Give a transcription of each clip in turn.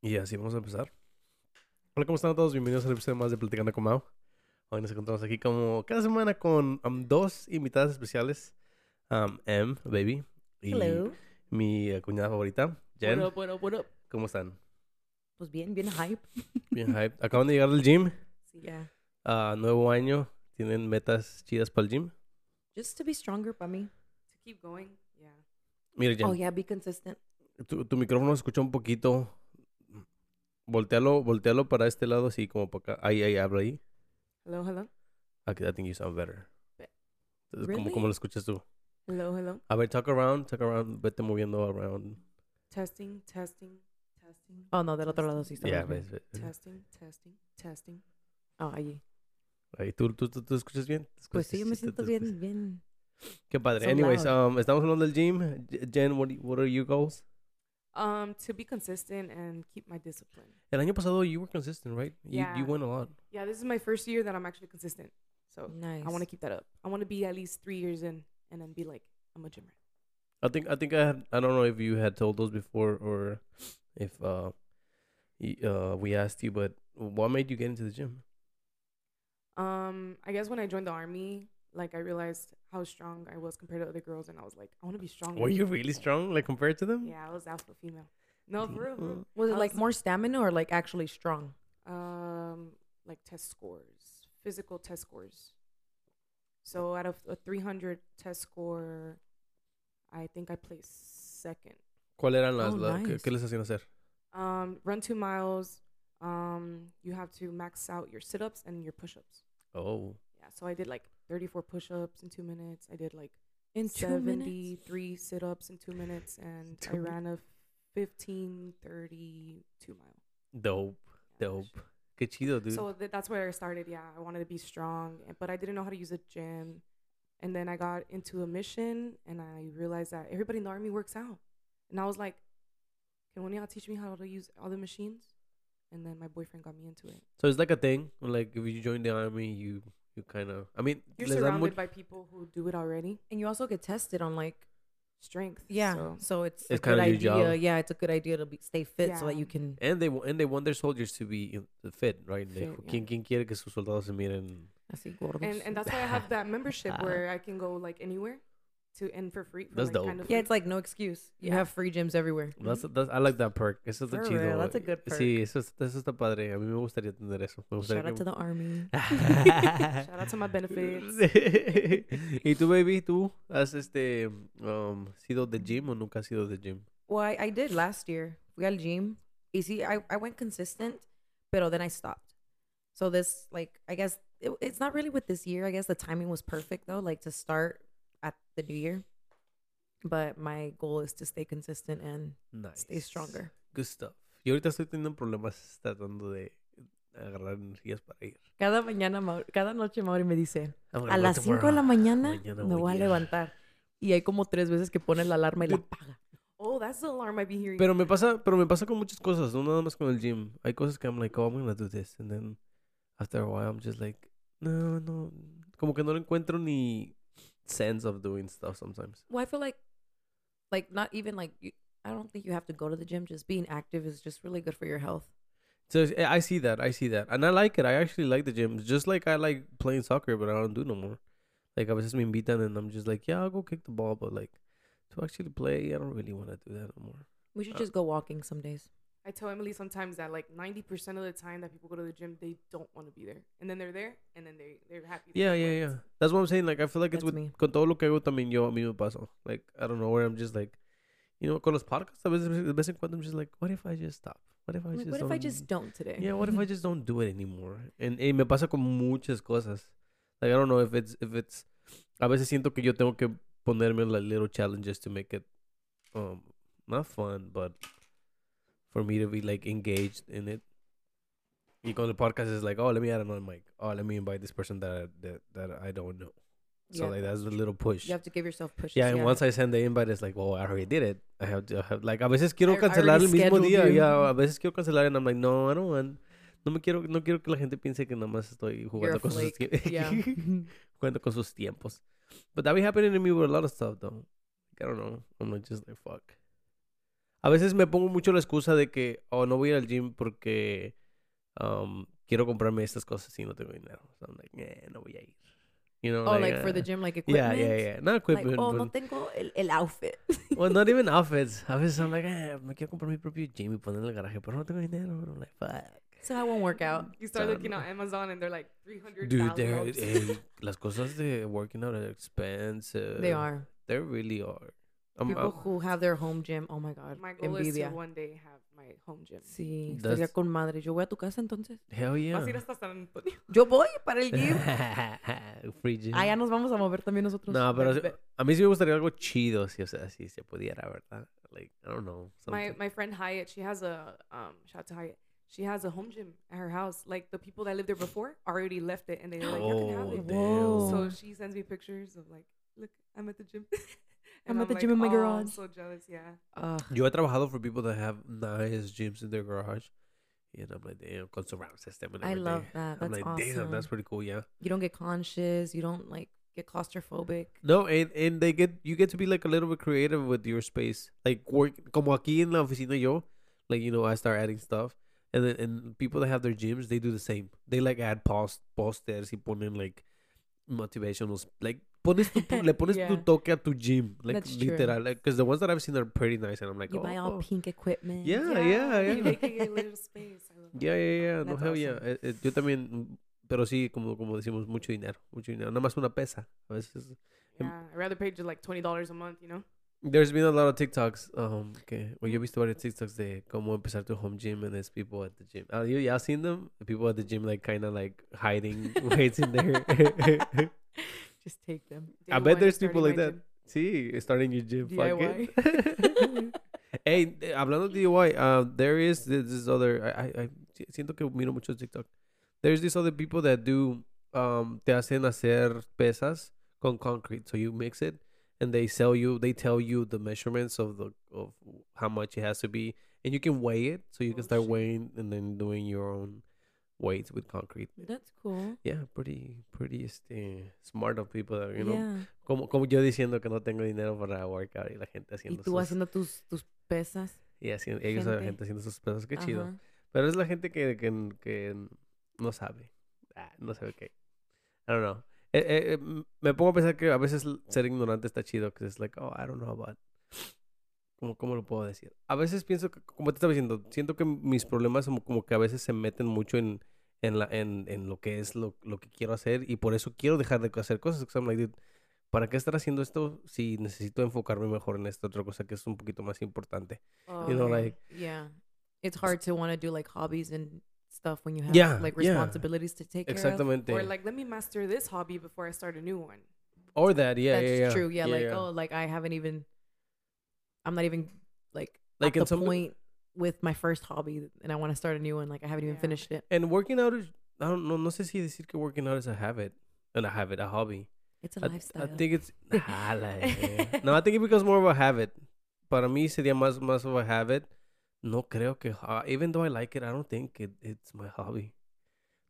Y así vamos a empezar. Hola, ¿cómo están todos? Bienvenidos al episodio más de Platicando con Mau. Hoy nos encontramos aquí como cada semana con um, dos invitadas especiales. Um, M, baby. Y Hello. mi eh, cuñada favorita, Jen. What up, what up, what up? ¿Cómo están? Pues bien, bien hype. Bien hype. Acaban de llegar del gym. Sí, yeah. Ah, nuevo año. ¿Tienen metas chidas para el gym? Just to be stronger para mí. to keep going. Yeah. Mira, Jen. Oh, yeah, be consistent. tu, tu micrófono se escucha un poquito. Voltealo, voltealo para este lado, así como para acá. Ahí, ahí, habla ahí. Hello, hello. Aquí, I think you sound better. Be- Entonces, ¿Cómo, Really? ¿Cómo lo escuchas tú? Hello, hello. A ver, talk around, talk around, vete moviendo around. Testing, testing, testing. Oh, no, del otro lado sí está. Bien. ves, ves. Testing, testing, testing. Oh, allí. Ahí, ¿tú, tú, tú, tú escuchas bien? ¿Te Pues sí, yo me siento bien, bien. Qué padre. so Anyways, um, estamos hablando del gym. Jen, what, what are your goals? Um, to be consistent and keep my discipline. El año pasado you were consistent, right? You, you Yeah. went a lot. Yeah, this is my first year that I'm actually consistent. So Nice. I want to keep that up. I want to be at least three years in and then be like, I'm a gym rat. I think I think I had I don't know if you had told those before or if uh uh we asked you, but what made you get into the gym? Um, I guess when I joined the army, like I realized how strong I was compared to other girls, and I was like, I want to be strong. Were you really strong, like compared to them? Yeah, I was alpha female. No, for real. for real. Was it like was- more stamina or like actually strong? um like test scores physical test scores so out of a 300 test score i think i placed second ¿Cuál eran las, Oh, la- nice. Qué les hacían hacer? um run two miles um you have to max out your sit-ups and your push-ups Oh, yeah so i did like 34 push-ups in two minutes i did like In two minutes? 73 sit-ups in two minutes and Two i ran a 15 32 mile dope, Yeah, dope. Qué chido, dude. So th- that's where I started. Yeah, I wanted to be strong, eh, but I didn't know how to use a gym. And then I got into a mission, and I realized that everybody in the army works out. And I was like, "Can one of y'all teach me how to use all the machines?" And then my boyfriend got me into it. so it's like a thing. Like if you join the army, you you kind of. I mean, You're les dan surrounded much- by people who do it already. And you also get tested on like Strength. yeah. So So, it's, It's a good kinda your idea. job. Yeah, it's a good idea to be stay fit so that Yeah. you can. and they wa- and they want their soldiers to be in- fit, right? They- Fit, ¿quién, ¿Quién quiere que sus soldados se miren? Así gordos. and and that's why I have that membership where I can go like anywhere, to and for free. For That's like, dope. Kind of yeah, it's like no excuse. You Yeah. have free gyms everywhere. That's, that's, I like that perk. Eso está For chido. real, that's a good Sí, eso, es- eso está padre. A mí me gustaría tener eso. Me gustaría Shout out que- to the army. Shout out to my benefits. ¿Y tú, baby? ¿Tú has este um, sido de gym o nunca has sido de gym? Well, I, I did last year. We got a gym. You see, I, I went consistent, but then I stopped. So this, like, I guess it, it's not really with this year. I guess the timing was perfect though, like to start at the new year. But my goal is to stay consistent and Nice. stay stronger. Good stuff. Y ahorita estoy teniendo problemas tratando de agarrar energías para ir. Cada mañana, Mau- cada noche Mauri me dice, a las 5 de la mañana Mañana me voy a ir. levantar. Y hay como tres veces que pone la alarma y la apaga. Oh, that's the alarm I be hearing. Pero me pasa, pero me pasa con muchas cosas, no nada más con el gym. Hay cosas que I'm like, oh, I'm gonna do this, and then after a while I'm just like, no, no, como que no le encuentro ni sense of doing stuff sometimes. Well, I feel like, like not even like you, I don't think you have to go to the gym. Just being active is just really good for your health. So I see that, I see that, and I like it. I actually like the gym, just like I like playing soccer, but I don't do no more. Like a veces me invitan and I'm just like, yeah, I'll go kick the ball, but like to actually play, I don't really want to do that no more. We should Uh, just go walking some days. I tell Emily sometimes that like ninety percent of the time that people go to the gym, they don't want to be there, and then they're there, and then they they're happy. Yeah, yeah, there. yeah. That's what I'm saying. Like I feel like it's That's with me. con todo lo que hago también yo a mí me pasa. Like I don't know where I'm just like, you know, con los podcasts a veces de vez en cuando I'm just like, what if I just stop? What if I Like, just what if don't? I just don't today? Yeah, what if I just don't do it anymore? And, y me pasa con muchas cosas. Like I don't know if it's if it's a veces siento que yo tengo que ponerme like little challenges to make it um not fun, but for me to be like engaged in it. Y con el podcast is like, oh, let me add another mic. Oh, let me invite this person that I, that that I don't know. So Yeah. like that's a little push. You have to give yourself pushes. Yeah, and once I send the invite, it's like, well, I already did it. I have to I have like a veces quiero I- I cancelar el already mismo día. you. Yeah, a veces quiero cancelar and I'm like, no, I don't want. No me quiero, no quiero que la gente piense que nada más estoy jugando con sus flake. Yeah. jugando con sus tiempos. But that be happening to me with a lot of stuff though. I don't know. I'm just like fuck. A veces me pongo mucho la excusa de que, oh, no voy al gym porque um, quiero comprarme estas cosas y no tengo dinero. So I'm like, eh, no voy a ir. You know, Oh, like for uh, the gym, like Yeah, equipment. yeah, yeah. Not Like, equipment. oh, no but- tengo el, el outfit. well, not even outfits. A veces I'm like, eh, me quiero comprar mi propio gym y poner en el garaje, pero no tengo dinero. I'm like, fuck. so I won't work out. You start So, looking no. on Amazon and they're like 300 Dude, they're, eh, las cosas de working out are expensive. They are. They really are. I'm, People I'm- who have their home gym. Oh my god. My goal is to one day have my home gym. Sí, That's- estaría con madre. Yo voy a tu casa entonces. hell yeah. Vas a ir hasta San Antonio. Yo voy para el gym. Free gym. Ah, ya nos vamos a mover también nosotros. No, pero Ve- sí- ve- a mí sí me gustaría algo chido, si, o sea, si se pudiera, ¿verdad? Like, I don't know. My something. my friend Hyatt, she has a um shout out to Hyatt. She has a home gym at her house. Like the people that lived there before already left it and they're like, You can have Oh, it. damn. So she sends me pictures of like, look, I'm at the gym. I'm at the like, gym in my "Oh, garage." I'm so jealous, yeah. Ugh. Yo he trabajado for people that have nice gyms in their garage. And I'm like, damn, con surround system and I everything. love that. I'm That's like, damn, awesome. that's pretty cool, yeah. You don't get conscious. You don't like get claustrophobic. No, and, and they get, you get to be like a little bit creative with your space. Like, work, como aquí en la oficina yo, like, you know, I start adding stuff. And then and people that have their gyms, they do the same. They like add post, posters y ponen like motivational, like, pones tu, le pones tu toque a tu gym. Like, That's true. literal. Like, because the ones that I've seen are pretty nice. And I'm like, You oh, buy all oh. pink equipment. Yeah, yeah, You're yeah. making a little space. I love. Yeah, yeah, yeah. No, That's hell yeah. awesome. Eh, eh, yo también, pero sí, como, como decimos, mucho dinero. Mucho dinero. Nada más una pesa. A veces. Yeah, I'd rather pay just like twenty dollars a month, you know. There's been a lot of TikToks. Um, que, well, yo he visto varios TikToks de cómo empezar tu home gym and there's people at the gym. Uh, you, y'all seen them? The people at the gym, like, kind of like hiding weights in there. Just take them. I bet there's people like that. gym. sí, starting your gym. Fuck it. Hey, hablando de DIY, uh, there is this, this other. I, I, I siento que miro mucho TikTok. There's these other people that do. Um, te hacen hacer pesas con concrete. So you mix it, and they sell you. They tell you the measurements of the of how much it has to be, and you can weigh it. So you can Oh, start shit. weighing and then doing your own weights with concrete. That's cool. Yeah, pretty, pretty este, smart of people that you know. yeah. Como, como yo diciendo que no tengo dinero para workout y la gente Y haciendo tú sus, haciendo tus, tus pesas. y haciendo, ellos la gente. haciendo sus pesas, qué chido. Pero es la gente que, que, que no sabe. Ah, no sabe qué. I don't know. Eh, eh, eh, me pongo a pensar que a veces ser ignorante está chido, que es like, oh, I don't know about. ¿Cómo, ¿Cómo lo puedo decir? A veces pienso, que, como te estaba diciendo, siento que mis problemas como, como que a veces se meten mucho en, en, la, en, en lo que es lo, lo que quiero hacer y por eso quiero dejar de hacer cosas. I'm like, dude, ¿para qué estar haciendo esto si necesito enfocarme mejor en esta otra cosa que es un poquito más importante? You know, Okay. like- yeah, it's hard to want to do like hobbies and stuff when you have Yeah, like yeah. responsibilities to take care of. Exactamente. Or like, let me master this hobby before I start a new one. Or that, yeah, That's yeah, yeah. true. Yeah, like yeah. oh, like I haven't even. I'm not even like Like at the some- point with my first hobby, and I want to start a new one. Like I haven't even Yeah. finished it. And working out is, I don't know, no sé si decir que working out is a habit. And a habit, a hobby. It's a I, lifestyle. I think it's, Ah, la no, I think it becomes more of a habit. Para mí sería más, más of a habit. No creo que, uh, even though I like it, I don't think it, it's my hobby.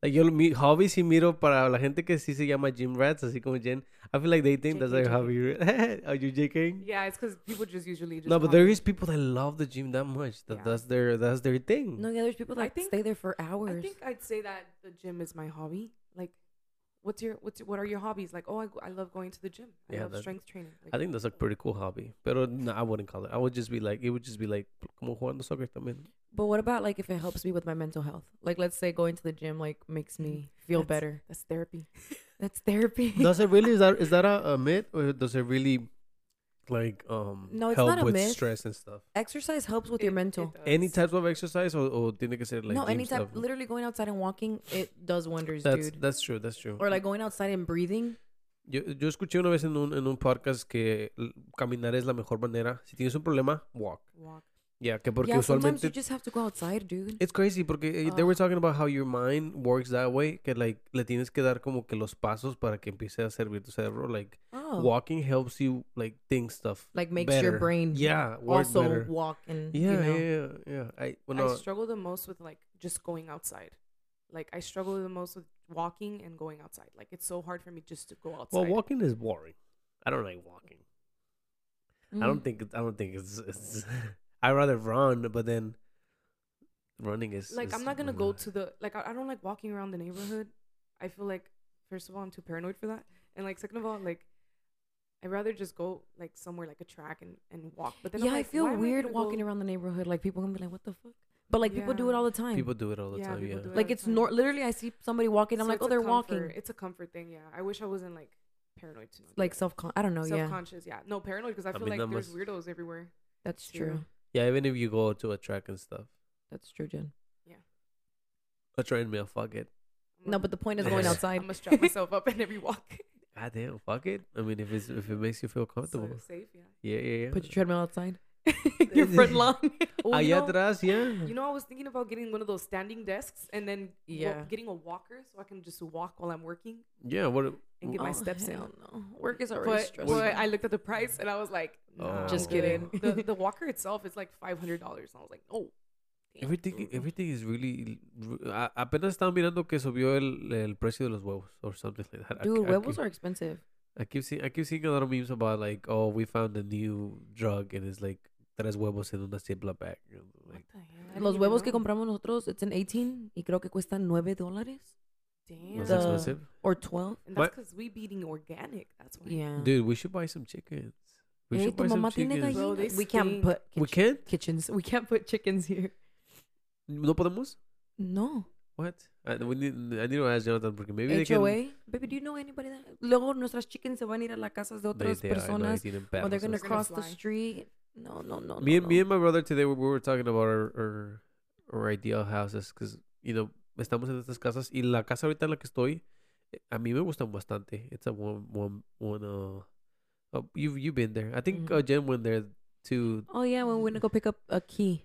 Like yo, mi hobby sí miro para la gente que sí se llama gym rats, así como Jen. I feel like they think that's JK. their hobby. Are you JKing? Yeah, it's because people just usually just. No, but want- there is people that love the gym that much. That Yeah. that's their that's their thing. no, yeah, there's people I that think- stay there for hours. I think I'd say that the gym is my hobby. Like, what's your what's your, what are your hobbies? Like, oh, I, I love going to the gym. I Yeah, love that- strength training. Like, I think that's a pretty cool hobby. Pero no, I wouldn't call it. I would just be like, it would just be like, como jugando soccer también. But what about like if it helps me with my mental health? Like let's say going to the gym like makes me feel That's- better. that's therapy. That's therapy. Does it really? Is that is that a, a myth, or does it really, like, um, No, it's help not a with myth. stress and stuff? Exercise helps with your mental. Any types of exercise, or, or tiene que ser like no, gym anytime. stuff? Literally going outside and walking, it does wonders, That's dude. that's true. That's true. Or like going outside and breathing. Yo, yo escuché una vez en un, en un podcast que l- caminar es la mejor manera. Si tienes un problema, walk. Walk. Yeah, que porque yeah, sometimes you just have to go outside, dude. It's crazy porque eh, they were talking about how your mind works that way, que like le tienes que dar como que los pasos para que empiece a servir tu cerebro. Like Oh, walking helps you like think stuff. like makes your brain Yeah, also better. walk and Yeah, you know. yeah, yeah, yeah. I well, I struggle the most with like just going outside. Like I struggle the most with walking and going outside. Like it's so hard for me just to go outside. well, walking is boring. I don't like walking. I don't Mm. think I don't think it's, it's I rather run, but then running is like is- I'm not gonna go to the like I, I don't like walking around the neighborhood. I feel like first of all I'm too paranoid for that, and like second of all like I'd rather just go like somewhere like a track and, and walk. But then I'm yeah, I feel weird gonna walking go- around the neighborhood. Like people gonna be like, "What the fuck?" But like people do it all the time. People do it all the Yeah, time. Yeah. it. like it's time. nor- literally I see somebody walking. I'm like, "Oh, they're comfort. walking." It's a comfort thing. Yeah, I wish I wasn't like paranoid to not Like self con. I don't know. Yeah, self-conscious. Yeah, no paranoid because I I feel mean, like there's must- weirdos everywhere. that's too. true. Yeah, even if you go to a track and stuff. That's true, Jen. Yeah. A treadmill, fuck it. No, but the point is going outside. I'm gonna strap myself up in every walk. God damn, fuck it. I mean, if it's if it makes you feel comfortable. So safe. Yeah. yeah, yeah, yeah. Put your treadmill outside. your front lawn. Oh, you Allá know- atrás, yeah. You know, I was thinking about getting one of those standing desks and then wa- Yeah. getting a walker so I can just walk while I'm working yeah, what? and get my Oh, steps in. No. Work is already But, stressful. but I looked at the price and I was like, Oh. Just I'm kidding. the, the walker itself is like five hundred dollars. I was like, oh. Everything, everything is really. a- apenas estaba mirando que subió el, el precio de los huevos or something like that. I- Dude, I, huevos keep, are expensive. I keep seeing, I keep seeing a lot of memes about like, oh, we found a new drug and it's like tres huevos en una Ziploc bag. Like, Los huevos que compramos nosotros, it's an 18 y creo que cuestan 9 dólares Damn. was The- expensive. or 12. and that's because we be eating organic. That's why. Yeah. Dude, we should buy some chickens. We Hey, should tu buy some mamá tiene chickens. Bro, they gallinas. We can't stink. put We kitchen- can't? kitchens. We can't put chickens here. No podemos? No. What? I, we need, I need to ask Jonathan porque maybe they can. HOA. Baby, do you know anybody that? Luego nuestras chickens se van a ir a las casas de otras personas. Or they're gonna They're gonna cross the fly. street. No, no, no. me no, and me and my brother today we were talking about our our, our ideal houses because you know estamos en estas casas y la casa ahorita en la que estoy eh, a mí me gustan bastante. It's a one one one uh, uh you've you've been there. I think uh, Mhm. Jen went there too. Oh, yeah, when we're gonna go pick up a key.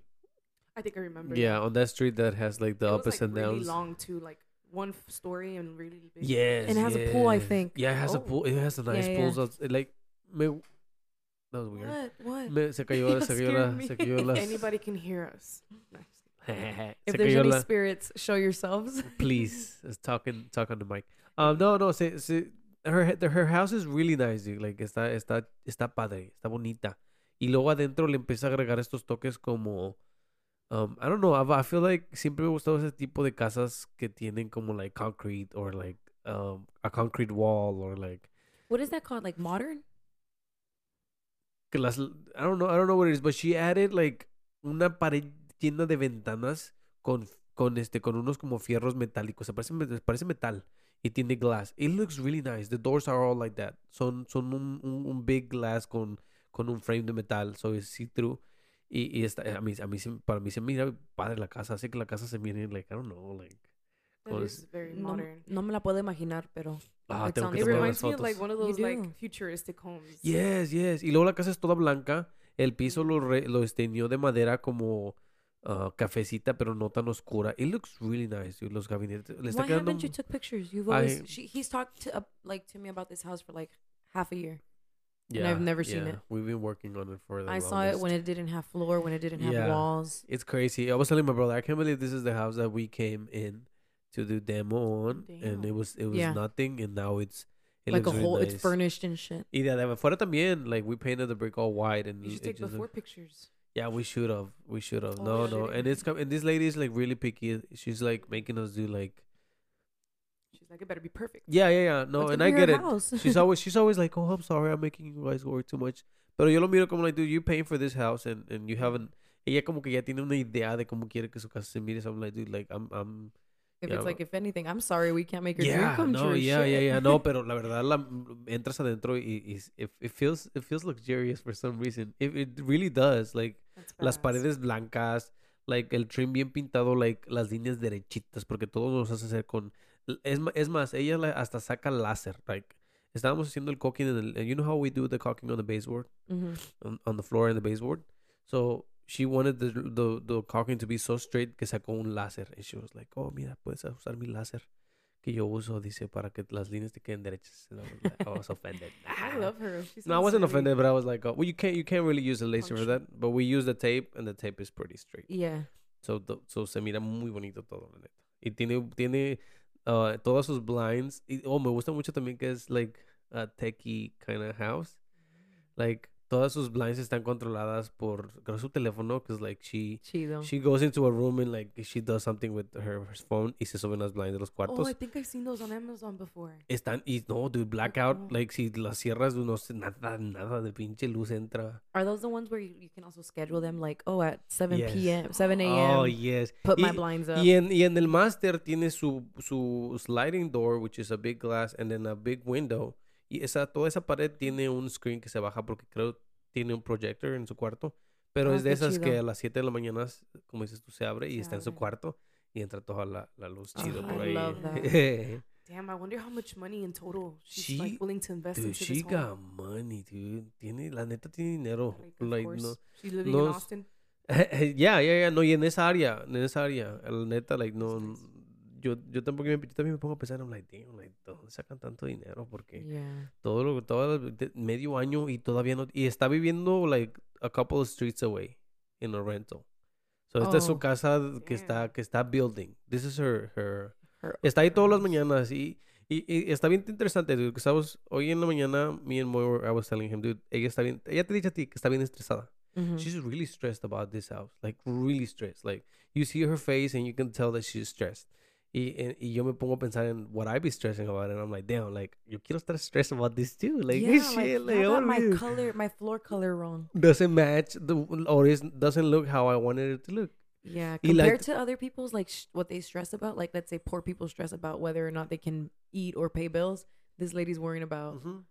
I think I remember. Yeah, on that street that has like the it ups was, like, and really downs. long too, like one story and really big. Yes, And it has a pool, I think. Yeah, it has a Oh. pool. It has a nice Yeah, pool. yeah. So it's, like me. That was weird. What? What? Me, se cayó, se cayó la, se cayó If las. anybody can hear us. No, I'm just kidding. If there's any la- spirits, show yourselves. please it's talking talk on the mic um no no se, se, her the- her house is really nice dude. like está está está padre está bonita y luego adentro le empieza a agregar estos toques como um I don't know I, I feel like siempre me ha gustado ese tipo de casas que tienen como like concrete or like um a concrete wall or like What is that called? Like modern? Las I don't know I don't know what it is but she added like una pared llena de ventanas con con este con unos como fierros metálicos se parece me- parece metal y tiene glass. It looks really nice. The doors are all like that. Son son un, un, big glass con con un frame de metal so it's see through y, y está, a mí a mí para mí se mira padre la casa hace que la casa se mire like I don't know like is very No, modern. no me la puedo imaginar, pero. ah, It tengo que It tomar reminds me of like one of those like futuristic homes. Yes, yes. Y luego la casa es toda blanca. El piso lo, re- lo esteñó de madera como ah, cafecita, pero no tan oscura. It looks really nice, dude. Los gabinetes. Le está Why quedando... haven't you took pictures? You've I- always she, he's talked to, uh, like to me about this house for like half a year. and I've never seen it. We've been working on it for the I saw it when longest. it didn't have floor, when it didn't have Yeah. walls. It's crazy. I was telling my brother, I can't believe this is the house that we came in to do demo on. And it was it was Yeah. nothing. And now it's... It like a really whole, nice. it's furnished and shit. Y de afuera también, like we painted the brick all white and You should it take just before look- pictures. Yeah, we should have. We should have. Oh, no, no. And it's com- and this lady is like really picky. She's like making us do like She's like, it better be perfect. Yeah, yeah, yeah. No, It's a and I weird get it. She's always she's always like, "Oh, I'm sorry, I'm making you guys work too much." Pero yo lo miro como like, dude, you paying for this house and and you haven't. Ella como que ya tiene una idea de cómo quiere que su casa se mire. So I'm like, dude, like I'm I'm. If yeah, it's like, if anything, I'm sorry, we can't make your dream Yeah, come no, true. yeah, yeah, shit. yeah. No, pero la verdad, la, entras adentro y, y it, it feels it feels luxurious for some reason. It it really does. Like las paredes blancas, like el trim bien pintado, like las líneas derechitas, porque todo nos hace hacer con es, es más, ella la- hasta saca láser, like estábamos haciendo el caulking en el and you know how we do the caulking on the baseboard Mhm. on, on the floor in the baseboard. So she wanted the, the the caulking to be so straight que sacó un láser and she was like, "Oh, mira, puedes usar mi láser que yo uso dice para que las líneas te queden derechas." And I was, like, I was offended. I love her. She No, I wasn't offended, but I was like, oh, well, you can't you can't really use a laser for that. But we use the tape, and the tape is pretty straight. Yeah. So so se mira muy bonito todo, la neta. Y tiene tiene uh, todas sus blinds. Y, oh, me gusta mucho también que es like a techie kind of house. Like todas sus blinds están controladas por creo su teléfono, because like she Chido. she goes into a room and like she does something with her, her phone y se suben las blinds de los Oh, cuartos. I think I've seen those on Amazon before. Están y no, dude, blackout, no. like si las cierras no nada nada de pinche luz entra. Are those the ones where you, you can also schedule them like, oh, at 7 Yes. p.m., 7 a.m., Oh, yes. put my Y- blinds up? Y en, y en el master tiene su, su sliding door, which is a big glass, and then a big window. Y esa, toda esa pared tiene un screen que se baja porque creo tiene un projector en su cuarto. Pero Ah, es de esas que chido. a las 7 de la mañana, como dices tú, se abre y Se está en su abre. cuarto y entra toda la, la luz chido Ah, por I ahí. love that. Damn, I wonder how much money in total she's She- like willing to invest dude, into she this got home. money, dude. Tiene, la neta tiene dinero. Like, Like, no. she's living no in Austin. Ya, ya, ya, no, y en esa área, en esa área, la neta, like, no. Yo, yo tampoco, me, yo también me pongo a pensar, I'm like, damn, like, ¿de ¿dónde sacan tanto dinero? Porque Yeah. todo lo, todo medio año y todavía no, y está viviendo, like, a couple of streets away, in a rental. So, esta es su Oh. casa que está, que está building. This is her, her, Her- Está ahí todas las mañanas y, y, y está bien interesante, dude, que estamos, hoy en la mañana, me and Moy, were- I was telling him, dude, ella está bien, ella te dice a ti que está bien estresada. Mhm. She's really stressed about this house, like really stressed. Like you see her face and you can tell that she's stressed. Y, y, y yo me pongo a pensar en what I be stressing about, and I'm like, damn, like yo quiero estar stressed about this too. Like yeah, this like, shit, like, I oh, got my dude, color, my floor color wrong. doesn't match the or is doesn't look how I wanted it to look. Yeah, Y, like- compared to other people's like sh- what they stress about, like let's say poor people stress about whether or not they can eat or pay bills. This lady's worrying about Mhm.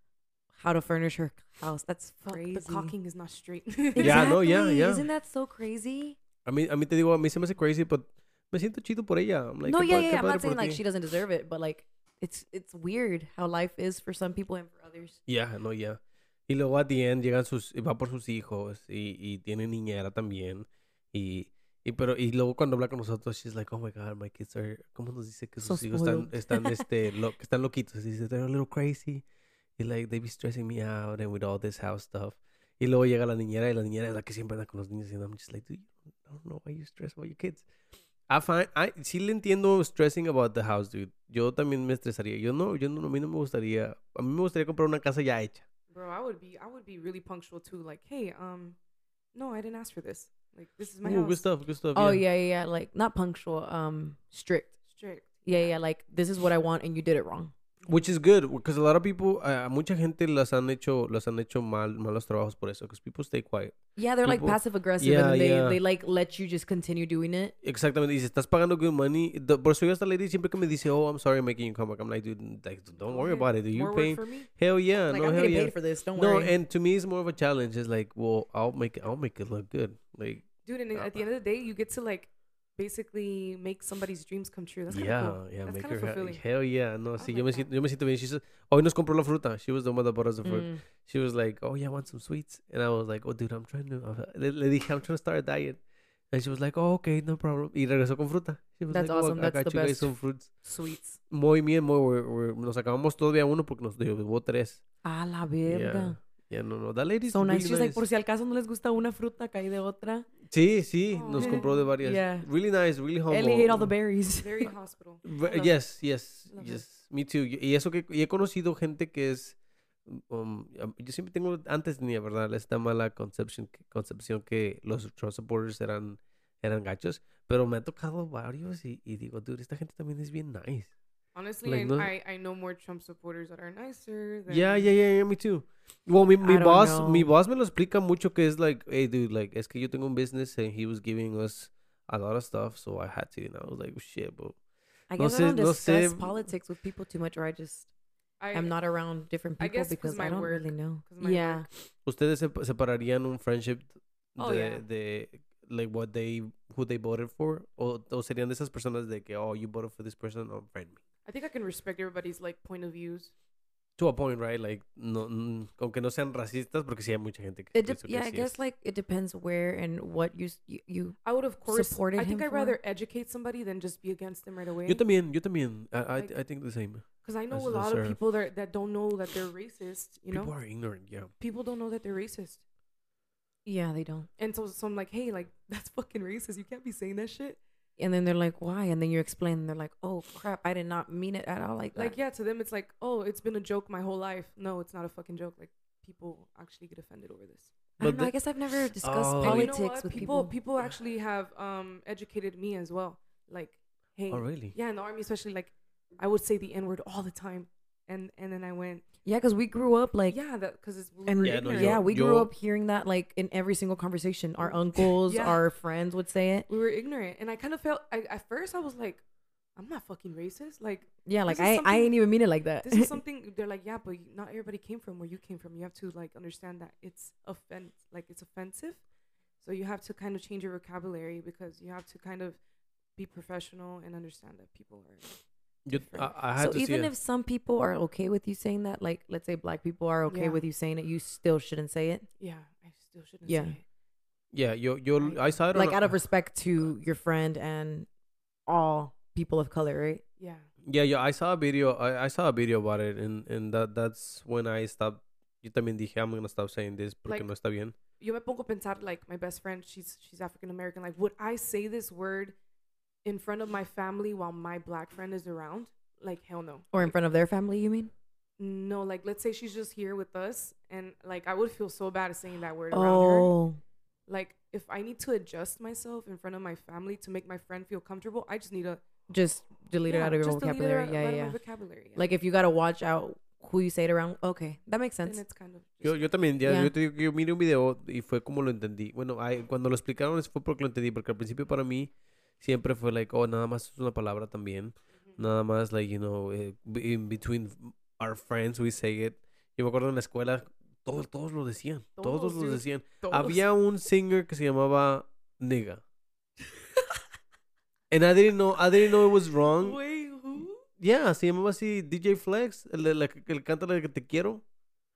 how to furnish her house. That's Fuck, crazy. the caulking is not straight. Yeah, no, yeah, yeah. Isn't that so crazy? I mean, I mean, te digo, a mí se me hace crazy, but me siento chido por ella. I'm like, no, yeah, yeah. I'm not saying like ti. she doesn't deserve it, but like it's it's weird how life is for some people and for others. Ya, no, ya. Y luego at the end llegan sus, y va por sus hijos y, y tiene niñera también. Y, y pero, y luego cuando habla con nosotros, she's like, oh my god, my kids are, ¿cómo nos dice que So sus hijos están, spoiled. están, este, lo, están loquitos? Dice, they're a little crazy. Y like, they be stressing me out and with all this house stuff. Y luego llega la niñera y la niñera es la que siempre anda con los niños y I'm just like, dude, I don't know why you stress about your kids. I find, I, sí le entiendo stressing about the house, dude. Yo también me estresaría. Yo no, yo no, a mí no me gustaría, a mí me gustaría comprar una casa ya hecha. Bro, I would be I would be really punctual too. Like, hey, um, no, I didn't ask for this. Like, this is my Ooh, house. good stuff, good stuff. Oh yeah, yeah, yeah. Like not punctual, um, strict. Strict. Yeah, yeah. Like this is what I want, and you did it wrong. Which is good, because a lot of people, a a mucha gente las han hecho, las han hecho mal, malos trabajos por eso, because people stay quiet. Yeah, they're like passive aggressive, Yeah, and they yeah. they like let you just continue doing it. Exactamente, y si estás pagando good money, the- por eso yo hasta lady siempre que me dice, oh, I'm sorry I'm making you come back, I'm like, dude, like, don't worry about it, do you pay? for me? Hell yeah, like no, I'm hell yeah. paid for this. Don't No, worry. and to me it's more of a challenge. It's like, well, I'll make it, I'll make it look good. Like, Dude, and Uh, at the end of the day, you get to like basically make somebody's dreams come true. That's yeah, cool. yeah, That's make her fulfilling. hell yeah. No, I sí, yo me siento, yo me siento bien. She's, hoy nos compró la fruta. She was the one that bought us the fruit. Mm. She was like, oh yeah, I want some sweets. And I was like, oh dude, I'm trying to, le, le dije, I'm trying to start a diet. And she was like, oh, okay, no problem. Y regresó con fruta. She was That's like, oh, awesome. I That's got the you best. some fruits. Sweets. Muy bien, muy, we're- we're- nos acabamos todavía uno porque nos llevó tres. A la verga. Yeah, no, no. That lady's So nice. really She's like, por si al caso no les gusta una fruta, cae de otra. Sí, sí, nos Oh. compró de varias. Yeah. Really nice, really humble. Ellie ate all the berries. Very hospital. Yes, yes, Love yes. Me too. Y y eso que y he conocido gente que es um, um, yo siempre tengo antes tenía, ¿verdad? Esta mala concepción concepción que los Trump supporters eran eran gachos, pero me ha tocado varios y, y digo, dude, esta gente también es bien nice. Honestly, Like, I, no- I I know more Trump supporters that are nicer. Than, Yeah, yeah, yeah, yeah, me too. Well, mi, mi I don't boss, mi know. boss me lo explica mucho que es like, hey, dude, like, es que yo tengo un business and he was giving us a lot of stuff, so I had to, and I was like, oh, shit, bro. I No guess sé- I don't no discuss sé- politics with people too much, or I just I, I'm not around different I people guess 'cause because I don't work- really know. my Yeah. work. ¿Ustedes sep- separarían un friendship Oh, de, yeah. de like what they who they voted for o, o serían de esas personas de que oh you voted for this person unfriend me I think I can respect everybody's like point of views. to a point right like no mm, aunque no sean racistas porque sí hay mucha gente que It de- pienso que yeah, I sí guess es. like it depends where and what you you, you I would of course Supported I think I'd for? rather educate somebody than just be against them right away. yo también yo también I, I, Like- I think the same Because I know As- a lot her. of people that that don't know that they're racist. You people know, are ignorant yeah people don't know that they're racist, yeah they don't. and so so I'm like, hey, like that's fucking racist. You can't be saying that shit. And then they're like, why? And then you explain, and they're like, oh crap, I did not mean it at all like that. Like yeah, to them it's like, oh, it's been a joke my whole life. No, it's not a fucking joke. Like people actually get offended over this. I don't know. I guess I've never discussed Oh, And you know politics with people, people. people actually have um educated me as well. Like, hey, Oh, really? yeah, in the army especially, like I would say the N word all the time, and and then I went, Yeah, because we grew up like yeah, because it's and Yeah, no, yeah, we grew up hearing that like in every single conversation. Our uncles, Yeah. our friends would say it. we were ignorant, and I kind of felt. I, at first, I was like, I'm not fucking racist. Like Yeah, like I, I something- ain't even mean it like that. this is something they're like, yeah, but not everybody came from where you came from. You have to like understand that it's offense, like it's offensive. So you have to kind of change your vocabulary because you have to kind of be professional and understand that people are. Yo- different. I, I had so to even it. if some people are okay with you saying that, like let's say black people are okay Yeah. with you saying it, you still shouldn't say it. Yeah, I still shouldn't Yeah. say it. yeah, yo, yo, I saw it Like a- out of respect to your friend and all people of color, right? Yeah. Yeah, yeah, I saw a video. I, I saw a video about it, and and that that's when I stopped. Yo también dije, I'm gonna stop saying this porque Like- no está bien. Yo me pongo a pensar like my best friend, she's she's African American. Like, would I say this word in front of my family while my black friend is around? Like, hell no. Or in front of their family, you mean? No, like let's say she's just here with us, and like I would feel so bad saying that word around her. Oh, Like if I need to adjust myself in front of my family to make my friend feel comfortable, I just need to just delete it out of your just delete it vocabulary. out- Yeah, out yeah, of my vocabulary. yeah. Like if you gotta watch out who you say it around. Okay, that makes then sense. it's kind of Yo, yo también, ya, Yeah. yo te digo que yo miré un video y fue como lo entendí. Bueno, ay, cuando lo explicaron eso fue porque lo entendí, porque al principio para mí siempre fue like, oh, nada más es una palabra también. Nada más, like, you know, eh, in between our friends we say it. Yo me acuerdo en la escuela, todos, todos lo decían. Todos, Todos, lo decían. Todos. Había un singer que se llamaba Nigga. And I didn't know, I didn't know it was wrong. Wait, who? Yeah, se llamaba así DJ Flex, el, el, el canta la que te quiero.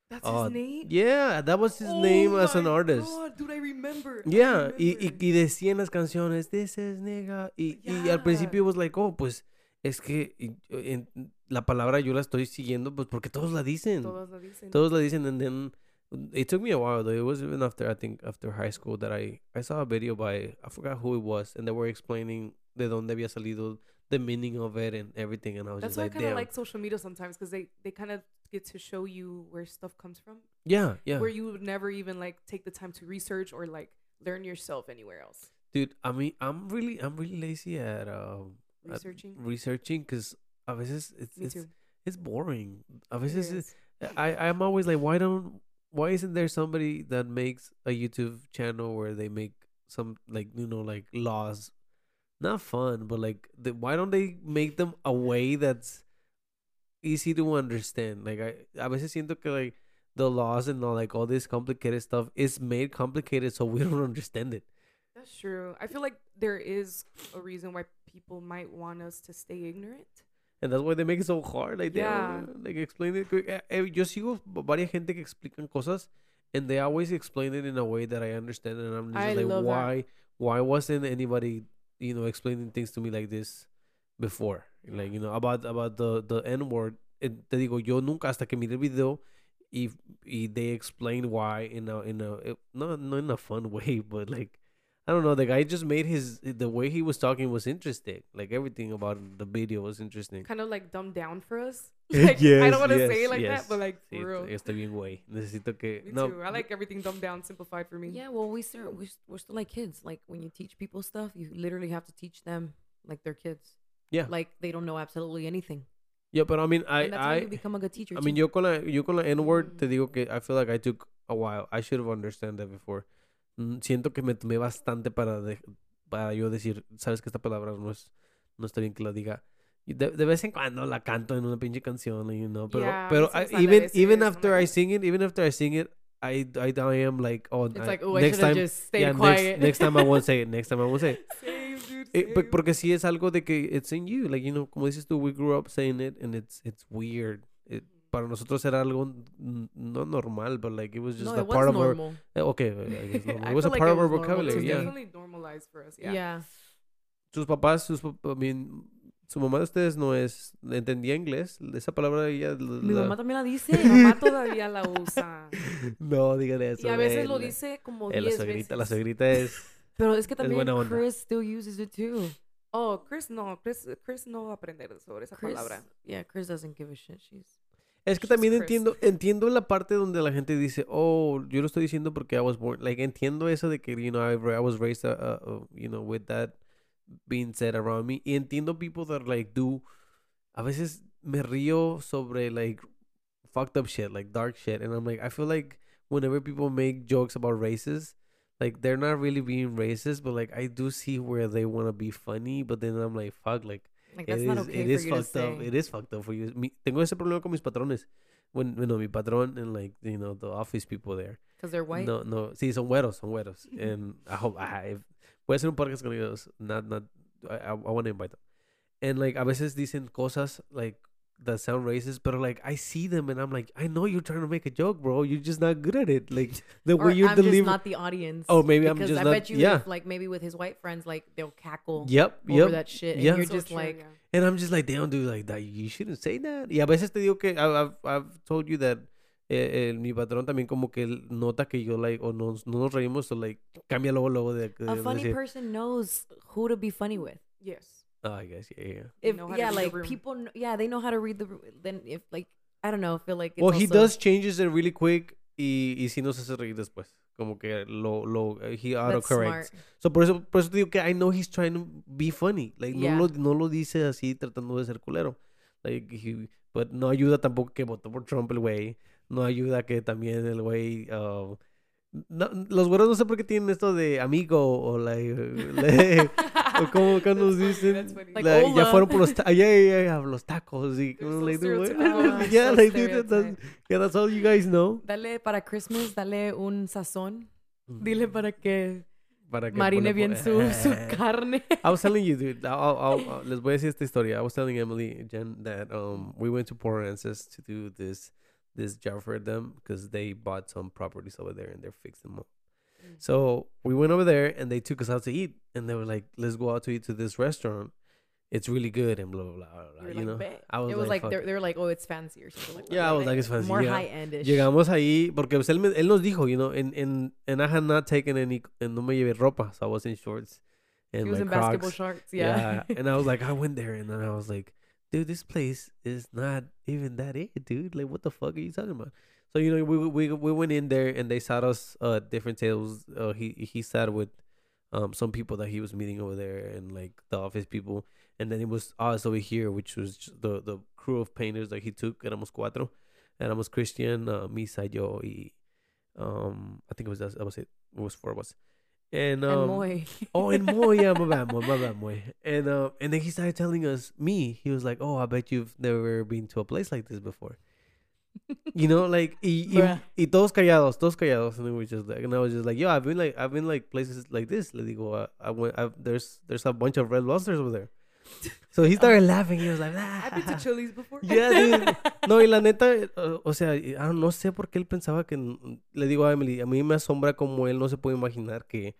That's Oh, his uh, name. Yeah, that was his Oh name as an artist. God, dude, I remember. I Yeah, y, y, remember. y decía en las canciones, this is nigga. Y, y al Yeah. principio was like, oh, pues es que y- en- la palabra yo la estoy siguiendo, pues porque todos la dicen. Todos lo dicen. Todos la dicen, and then it took me a while though. It was even after I think after high school that I I saw a video by I forgot who it was, and they were explaining de dónde había salido, the meaning of it and everything, and I was That's just why I like, kind of like social media sometimes because they they kind of get to show you where stuff comes from, yeah, yeah, where you would never even like take the time to research or like learn yourself anywhere else. dude. I mean, I'm really I'm really lazy at um at Researching. researching because a veces it's Me it's, too. it's boring. A It veces is. I I'm always like, why don't why isn't there somebody that makes a YouTube channel where they make some like you know like laws, not fun, but like the, why don't they make them a way that's easy to understand? Like I, I a veces siento que like the laws and all like all this complicated stuff is made complicated so we don't understand it. That's true. I feel like there is a reason why people might want us to stay ignorant. And that's why they make it so hard. Like, they Yeah. don't, like explain it. quick. Eh, eh, Yo sigo varias gente que explican cosas, and they always explain it in a way that I understand, and I'm just I like, love that. why? Why wasn't anybody, you know, explaining things to me like this before? Like, you know, about about the the N word. Eh, Te digo, yo nunca hasta que miré el video y, y they explain why in a in a eh, no no in a fun way, but like. I don't know. The guy just made his the way he was talking was interesting. Like everything about the video was interesting. Kind of like dumbed down for us. Like, I yes, don't want to yes, say it like yes. that, but like Sí, for real. estoy bien güey. Necesito que Me no. too. I like everything dumbed down, simplified for me. Yeah, well, we still we're, s- we're still like kids. Like when you teach people stuff, you literally have to teach them like they're kids. Yeah. like they don't know absolutely anything. Yeah, but I mean, I and that's how I you become a good teacher. I mean, too. yo con la yo con la N word te Mm. digo que I feel like I took a while. I should have understood that before. Mm, Siento que me tomé bastante para de, para yo decir, sabes que esta palabra no es no está bien que la diga. De, de vez en cuando la canto en una pinche canción, you know, pero Yeah, pero I, even even after I sing it, even after I sing it, I I, I am like, oh, it's I- like, oh, I next have time, just yeah, quiet. next next time I won't say it. Next time I won't say it. Eh, porque sí es algo de que it's in you, like you know, como dices tú, we grew up saying it and it's it's weird. It, para nosotros era algo no normal, but like it was just no, a it was part of our normal. eh, okay, I guess normal. I it was a like part it of our normal vocabulary, yeah. definitely normalized for us. Yeah. Yeah. Sus papás, sus I mean, su mamá de ustedes no es entendía inglés, esa palabra ella Mi la- mamá también la dice. Mi mamá todavía la usa. No, dígale eso. Y a veces lo dice como Eh, la 10 suegrita, la veces. suegrita es Pero es que Es también onda. Chris still uses it too. Oh, Chris no. Chris, Chris no va a aprender sobre esa Chris, palabra. yeah, Chris doesn't give a shit. She's Es que She's también Chris. entiendo, entiendo la parte donde la gente dice, oh, yo lo estoy diciendo porque I was born. Like, entiendo eso de que, you know, I, I was raised, uh, uh, uh, you know, with that being said around me. Y entiendo people that, like, do. A veces me río sobre, like, fucked up shit, like dark shit. And I'm like, I feel like whenever people make jokes about races, like, they're not really being racist, but, like, I do see where they want to be funny. But then I'm like, fuck, like, Like that's it not is- okay it is you fucked up. It is fucked up for you. Mi- tengo ese problema con mis patrones. When, bueno, mi patrón and like, you know, the office people there. Because they're white. No, no. Sí, son güeros, son güeros. and I hope, I, voy a hacer un podcast con ellos. Not, not, I, I, I want to invite them. And like, a veces dicen cosas like, that sound racist, but like, I see them and I'm like, I know you're trying to make a joke, bro. You're just not good at it. Like, the or way you're I'm just delivering. not the audience. Oh, maybe I'm just I not- bet you, yeah. if, like maybe with his white friends, like they'll cackle Yep, over yep. that shit, and Yeah. you're So just true, like, yeah. And I'm just like, damn, dude, like that, you shouldn't say that. Y a veces te digo que I- I've, I've told you that eh, eh, mi patrón también como que él nota que yo like o no, no nos reímos o like cambia luego luego de, de a funny decir, person knows who to be funny with. Yes. Oh, I guess yeah, yeah. If know how to yeah, read the like room. people, kn- yeah, they know how to read the. r- Then if like I don't know, feel like it's Well, he also- does changes it really quick y y sí nos hace reír después. Como que lo lo he That's autocorrects. smart. So por eso por eso te digo que I know he's trying to be funny. Like Yeah. no lo no lo dice así tratando de ser culero. Like he but no ayuda tampoco que votó por Trump el güey. No ayuda que también el güey uh, no, los güeros no sé por qué tienen esto de amigo o like, le- o como que nos dicen funny. Like, ya hola. fueron por los ta- yeah, yeah, yeah, los tacos y so like, stereotypical. yeah, So like dude, that- that's, yeah, that's all you guys know. Dale para Christmas, dale un sazón. Dile para que Para que marine bien su, su carne. I was telling you, dude. I'll, I'll, I'll- les voy a decir esta historia. I was telling Emily Jen that um we went to Port Aransas to do this this job for them because they bought some properties over there and they're fixing them up. Mm. So we went over there and they took us out to eat and they were like, "Let's go out to eat to this restaurant. It's really good and blah blah blah." blah, You you like, know, "Bet." I was it was like, fuck they, were like, oh, it's fancy or something like that. Yeah, I was like, it's fancy. More Yeah. high endish. Llegamos ahí porque él, me- él nos dijo, you know, and, and, and I had not taken any, and no me llevé ropa, so I was in shorts and He was my in basketball Crocs. shorts. Yeah. and I was like, I went there, and then I was like, dude, this place is not even that it, dude. Like, what the fuck are you talking about? So you know, we we we went in there, and they sat us uh different tables. Uh, he he sat with um some people that he was meeting over there, and like the office people, and then it was us over here, which was the the crew of painters that he took. Éramos cuatro. Éramos Christian, uh, Misa, yo, y um, I think it was that, that was it. It was four of us. And um, and Moy. Oh, and more, yeah, my bad, Moy, my bad, Moy. And uh, and then he started telling us, me, he was like, "Oh, I bet you've never been to a place like this before." You know, like y, y, y todos callados, todos callados, and then we just like, and I was just like, "Yo, I've been like, I've been like places like this." Le digo, uh, I went, I've, there's there's a bunch of red lobsters over there. So he started laughing. He was like, I've been to Chili's before. Yeah, dude. No, y la neta, uh, o sea, y- ah, no sé por qué él pensaba que... Le digo a Emily, a mí me asombra como él no se puede imaginar que,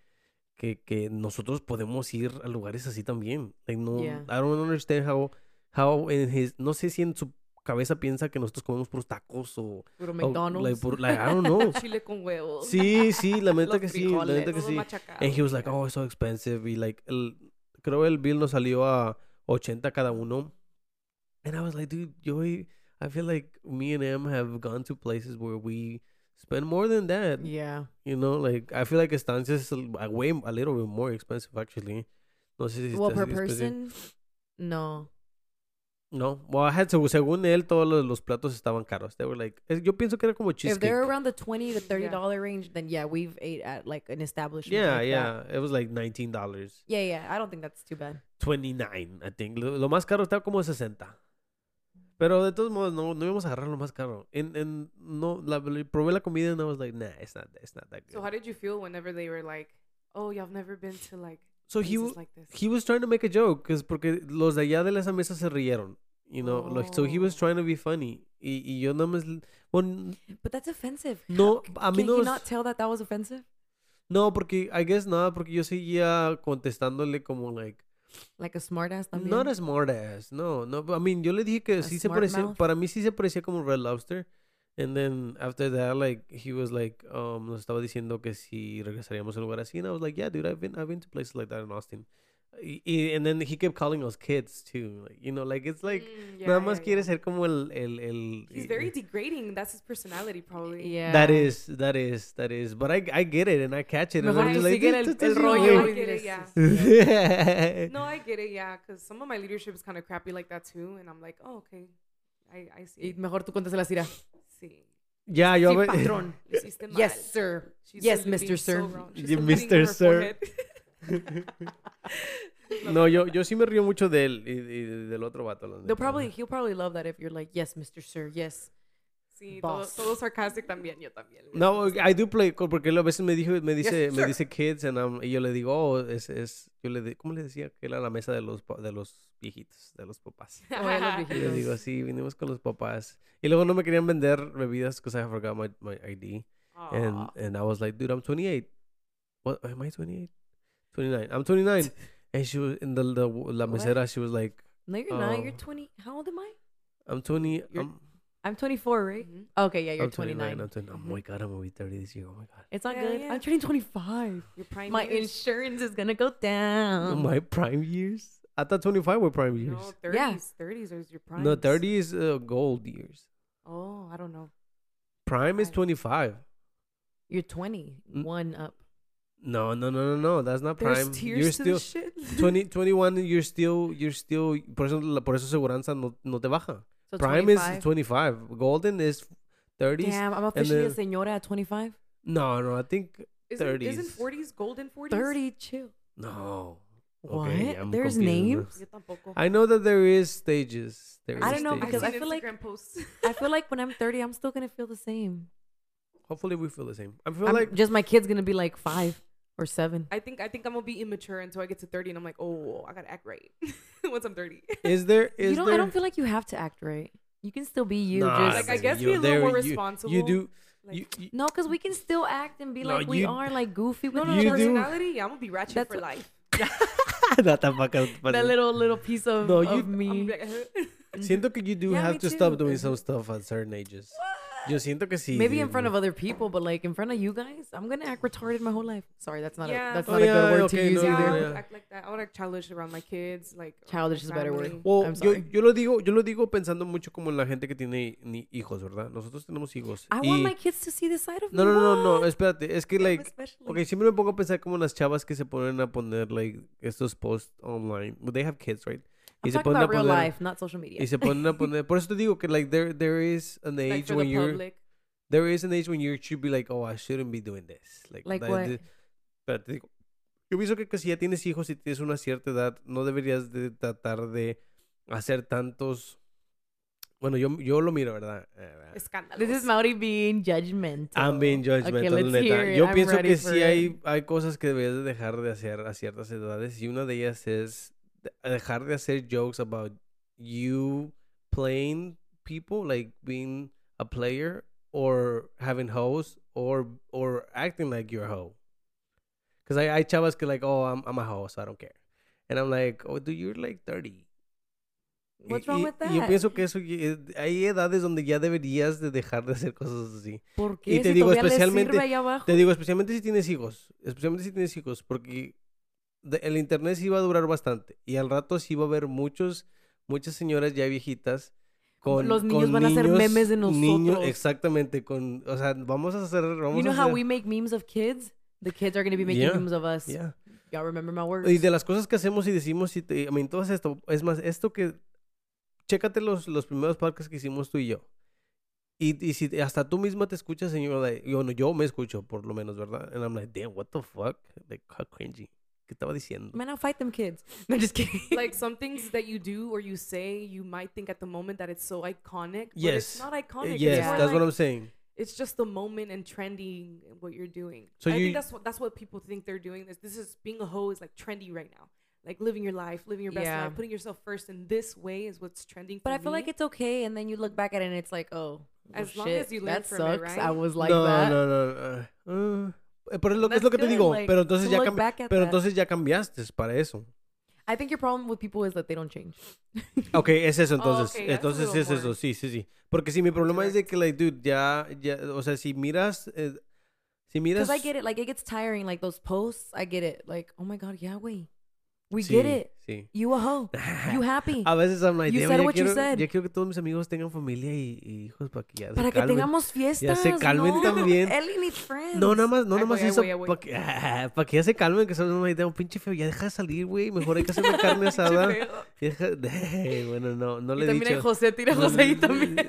que, que nosotros podemos ir a lugares así también. Like, no, Yeah. I don't understand how, how in his... No sé si en su cabeza piensa que nosotros comemos puros tacos o... Little o, McDonald's. like, pur- like, I don't know. Chile con huevos. Sí, sí, la neta que sí, la neta que sí. And he was like, oh, it's so expensive. Y like, el, creo el bill nos salió a 80 cada uno. And I was like, dude, yo, I feel like me and Em have gone to places where we spend more than that. Yeah. You know, like, I feel like estancias is a, way, a little bit more expensive, actually. No sé si Well, per person, no. No. Well, I had to, según él, todos los, los platos estaban caros. They were like, es- yo pienso que era como If cheesecake. they're around the twenty to thirty Yeah. dollar range, then yeah, we've ate at like an establishment. yeah, like yeah. that. It was like $19. yeah, yeah. I don't think that's too bad. 29, I think. Lo, lo más caro estaba como 60. Pero de todos modos, no, no íbamos a agarrar lo más caro. En, en, no, la, probé la comida and I was like, nah, it's not, it's not that good. So how did you feel whenever they were like, "Oh, y'all never been to like So he, places w- like this"? he was trying to make a joke, cause porque los de allá de esa mesa se rieron. You know, like, so he was Oh. trying to be funny. Y, y yo nada más, But that's offensive. no, a mí Can no, not tell that that was offensive? no, porque, I guess nada, porque yo seguía contestándole como, like, Like a smartass también. Not a smart ass, no, no. I mean, yo le dije que A sí se parecía, mouth. para mí sí se parecía como Red Lobster. And then after that, like, he was like, um, nos estaba diciendo que si regresaríamos a un lugar así. And I was like, yeah, dude, I've been, I've been to places like that in Austin. Y, y- and then he kept calling us kids too. Like, you know, like it's like Mm, yeah, nada más yeah, quiere yeah. ser como el el el. He's very degrading. That's his personality, probably. Yeah. That is, that is, that is. But I, I get it and I catch it. and Mejor I'm tú just like, el- el rollo you." Get it, yeah. No, I get it, yeah. Because some of my leadership is kind of crappy like that too. And I'm like, oh, okay. I, I see. Y mejor tú cuéntaselas, Ira. Sí. Ya, yo Sí, patrón. Lo hiciste mal. Yes, sir. She's Yes, Mr. so Sir. Yeah, saluting Mr. Sir. No, yo, yo sí me río mucho de él y, y del otro vato. They'll neta. probably he'll probably love that if you're like, yes, Mr. Sir, yes. Sí, todo, todo sarcastic también, yo también. No, I do play porque a veces me dijo, me dice, Yes, me dice kids and I'm- y yo le digo, oh, es, es, yo le, di- ¿cómo le decía? Que era la mesa de los, de los viejitos, de los papás. Oh, ya los Y le viejitos. digo, sí, vinimos con los papás. Y luego no me querían vender bebidas because I forgot my, my ID. And, Aw. and I was like, dude, I'm 28. What, am I 28? 29. I'm 29. and she was, in the, the, la What? mesera, she was like, No, you're not. You're Oh. 20. How old am I? I'm 20. You're I'm, I'm 24, right? Mhm. Okay, yeah, you're I'm 29. 29. I'm 29. Oh my God, I'm going to be 30 this year. Oh my God. It's not Hell good. yeah. I'm turning 25. Your prime My years. insurance is gonna go down. my prime years? I thought 25 were prime years. No, 30s. Yeah. 30s is your prime. No, 30 is uh, gold years. Oh, I don't know. Prime is 25. You're 21 Mm. Up. No, no, no, no, no. That's not There's prime. tears You're to still this shit. 20, 21. You're still, you're still. Por eso, la- por eso seguranza no, no te baja. So Prime 25. is 25. Golden is 30s. Damn, I'm officially a senora at 25. No, no. I think Isn't, 30s. isn't 40s golden 40s? 30, chill. no. What? Okay, I'm There's confused. names? I know that there is stages. There I is don't know, stages. because I seen feel like- posts. I feel like when I'm 30, I'm still gonna feel the same. Hopefully, we feel the same. I feel I'm- like just my kid's gonna be like five or seven. I think I think I'm gonna be immature until I get to 30, and I'm like, oh, I gotta act right once I'm 30. is there is you don't. there I don't feel like you have to act right. You can still be you. Nah, just Like, I guess you- be a little there- more responsible. You do. Like, you, you, no, because we can still act and be No, like we are, like goofy no, with no, You each do. personality. I'm gonna be ratchet That's for what- life. That tampoco- That little little piece of, No, you- of me. I'm like, Siento que you do Yeah, have me to stop doing some stuff at certain ages. Yo siento que sí. Maybe in front of other people, but like in front of you guys, I'm gonna act retarded my whole life. Sorry, that's not Yeah. a that's Oh, not a yeah, good word okay, to use no, yeah, I either. yeah. would act like that. I would act childish around my kids, like Childish is a better word. Well, I'm yo, sorry. yo lo digo, yo lo digo pensando mucho como en la gente que tiene ni hijos, ¿verdad? Nosotros tenemos hijos. I y- want my kids to see this side of No, me. no, no, no, What? espérate. Es que, like, especially. ok, siempre me pongo a pensar como las chavas que se ponen a poner, like, estos posts online. They have kids, right? I'm y se ponen a about real poner- life, not social media. Y se ponen a poner. Por eso te digo que, like, there, there is an Like age for when the you're. public. There is an age when you should be like, oh, I shouldn't be doing this. Like, Like that- what? Pero te digo, yo pienso que, que si ya tienes hijos y tienes una cierta edad, no deberías de tratar de hacer tantos... Bueno, yo, yo lo miro, ¿verdad? Eh, Escándalos. This is Mauri being judgmental. I'm being Okay, judgmental, let's neta. hear it. Yo I'm pienso ready que sí it. hay, hay cosas que deberías de dejar de hacer a ciertas edades y una de ellas es dejar de hacer jokes about you playing people, like being a player or having hoes or or acting like you're a hoe. Because I, I chavas que like, oh, I'm, I'm a hoe, so I don't care. And I'm like, oh, dude, you're like 30. What's Y- wrong y- with y yo that? pienso que eso, y- hay edades donde ya deberías de dejar de hacer cosas así. ¿Por y qué? te Si digo especialmente- abajo. Te digo, especialmente si tienes hijos. Especialmente si tienes hijos, porque de- el internet sí va a durar bastante. Y al rato sí va a haber muchos, muchas señoras ya viejitas. Con, Los niños con van a hacer niños- memes de niños- nosotros. exactamente. Con, o sea, vamos a hacer. Vamos you know a how hacer, we make memes of kids? The kids are going to be making Yeah, memes of us. Yeah. Y'all remember my words? Y de las cosas que hacemos y decimos, y te, I mean, todo esto, es más, esto que, chécate los, los primeros podcasts que hicimos tú y yo. Y, y si hasta tú misma te escuchas, señor, like, yo, no, yo me escucho, por lo menos, ¿verdad? And I'm like, damn, what the fuck? Like, how cringy. ¿Qué estaba diciendo? Man, I'll fight them kids. No, just kidding. like some things that you do or you say, you might think at the moment that it's so iconic. But it's not iconic. Uh, yes, it's more that's what I'm saying. It's just the moment and trending what you're doing. So I you- think that's what that's what people think they're doing. This this is being a hoe is like trendy right now. Like living your life, living your best Yeah. life, putting yourself first in this way is what's trending. but for I feel like it's okay, and then you look back at it and it's like, oh, well, As long shit, as you learn that from it, sucks. right? I was like no, that. no, no, no. uh, eh, pero es lo, es lo que te good, digo. like, pero entonces to ya pero that. entonces ya cambiaste para eso. I think your problem with people is that they don't change. Ok, es eso entonces. okay, that's a entonces es eso, sí, sí, sí. Porque si mi problema es de que, like, dude, ya, ya, o sea, si miras, eh, si miras... Because I get it, like it gets tiring, like those posts. I get it, like oh my god, yeah, wait. We Sí, get it. Sí. You a hoe. You happy. A veces I'm like, You "Damn, said ya quiero, said." ya quiero que todos mis amigos tengan familia y, y hijos para que ya Para se que calmen. tengamos fiestas. se calmen no. también. Ellie needs friends. No, nada más, no nada más eso, para que, pa' que ya se calmen, que son una idea, un pinche feo, ya deja de salir, güey, mejor hay que hacer una carne asada. Deja- de- bueno, no, no Y le he también hay dicho. José, tira No, José ahí no, también. no.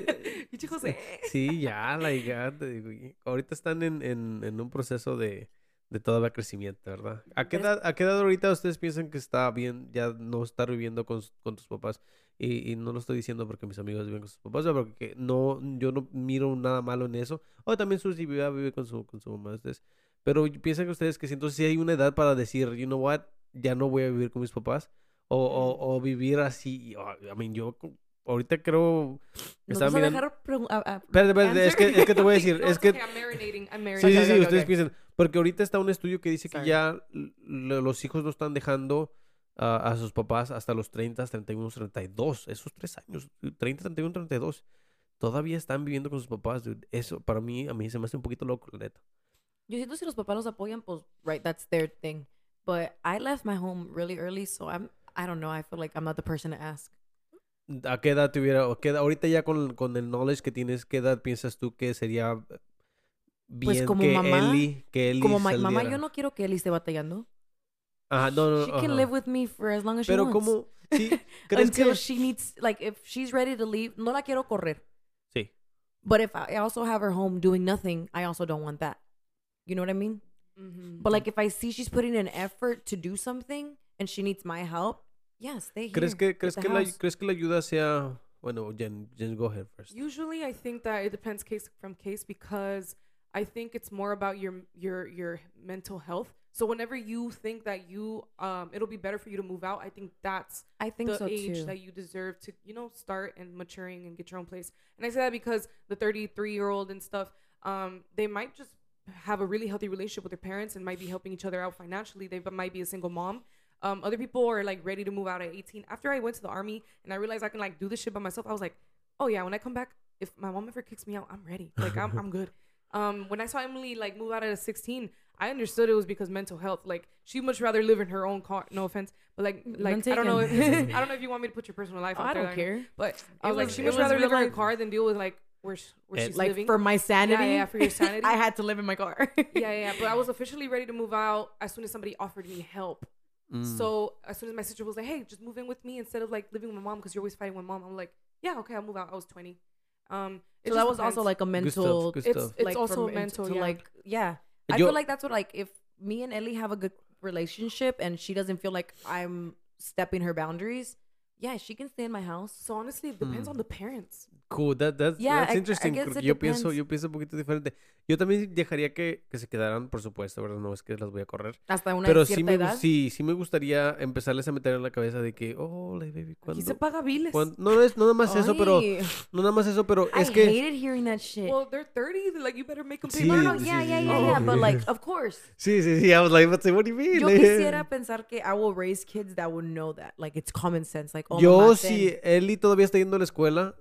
Pinche José. Sí, ya, like, ya, te digo, ahorita están en, en, en un proceso de, de todavía crecimiento, ¿verdad? ¿A qué, Es- edad, ¿A qué edad ahorita ustedes piensan que está bien ya no estar viviendo con, con tus papás? Y, y no lo estoy diciendo porque mis amigos viven con sus papás, o porque no, yo no miro nada malo en eso. O también Susi vive, vive con su, con su mamá. ustedes. Pero piensan que ustedes que si entonces sí hay una edad para decir, you know what, ya no voy a vivir con mis papás. O, o, o vivir así. oh, I mean, yo ahorita creo... ¿Nos estaba vas a mirando- dejar a- a- Espérate, espérate, es que, es que te voy a decir, No, es que... okay, I'm marinating, I'm Sí, marinating. sí, Ok, sí, ok, ustedes ok. piensan. Porque ahorita está un estudio que dice que Sorry. ya los hijos no están dejando ah, a sus papás hasta los 30, 31, 32. Esos tres años, 30, 31, 32. Todavía están viviendo con sus papás, dude. Eso para mí, a mí se me hace un poquito loco, la neta. Yo siento si los papás los apoyan, pues, right, that's their thing. But I left my home really early, so I'm, I don't know. I feel like I'm not the person to ask. ¿A qué edad tuviera, o qué edad- ahorita ya con, con el knowledge que tienes, qué edad piensas tú que sería bien Pues como que mamá, Ellie, que Ellie Como ma- mamá, yo no quiero que Ellie esté batallando. Ajá, no, no, She can ajá. live with me for as long as she Pero wants. como, sí, ¿crees Until que...? she needs, like, if she's ready to leave, no la quiero correr. Sí. But if I also have her home doing nothing, I also don't want that. You know what I mean? Mhm. But like if I see she's putting an effort to do something and she needs my help, yeah, stay here. ¿Crees que, at crees, the que la, house. ¿Crees que la ayuda sea... Bueno, Jen, Jen, go ahead first. Usually, I think that it depends case from case because I think it's more about your your your mental health. So whenever you think that you um it'll be better for you to move out, I think that's I think the so age too. that you deserve to you know start and maturing and get your own place. And I say that because the 33 year old and stuff, um, they might just have a really healthy relationship with their parents and might be helping each other out financially. They might be a single mom. Um, other people are like ready to move out at 18. After I went to the army and I realized I can like do this shit by myself, I was like, oh yeah, when I come back, if my mom ever kicks me out, I'm ready. Like I'm I'm good. Um, when I saw Emily like move out at 16, I understood it was because mental health. Like she much rather live in her own car. No offense, but like like I don't know if. I don't know if you want me to put your personal life Oh, out I there. don't care. But I was like, she it much rather live in her car than deal with like where where Eh, she's Like living. for my sanity, yeah, yeah, for your sanity. I had to live in my car. yeah, yeah, yeah. But I was officially ready to move out as soon as somebody offered me help. Mm. So as soon as my sister was like, "Hey, just move in with me instead of like living with my mom because you're always fighting with mom," I'm like, "Yeah, okay, I'll move out." I was 20. Um, so that was also like a Good stuff, mental. good It's stuff. it's like, also from- mental. to yeah. like yeah. I feel like that's what like if me and Ellie have a good relationship and she doesn't feel like I'm stepping her boundaries, yeah, she can stay in my house. so honestly, it depends Mm. on the parents. Cool, that, that's, Yeah, that's I- I interesting. guess it yo pienso, yo pienso un poquito diferente. Yo también dejaría que, que se quedaran, por supuesto, ¿verdad? No es que las voy a correr. Hasta una Pero sí cierta me, gu- edad. sí, sí me gustaría empezarles a meter en la cabeza de que, oh, like, baby, Aquí ¿cuándo? se paga biles. cuándo- No es no nada más eso, pero no nada más eso, pero I es que hated hearing that shit. Well, they're 30. Like you better make them pay. Sí, no, no, sí, yeah, sí, yeah, sí, yeah, sí. yeah, but Oh. like, of course. sí, sí, sí, I was like, but what do you mean? Yo quisiera pensar que I will raise kids that would know that. Like, it's common sense. Like, oh, Yo si. Eli todavía está yendo a la escuela,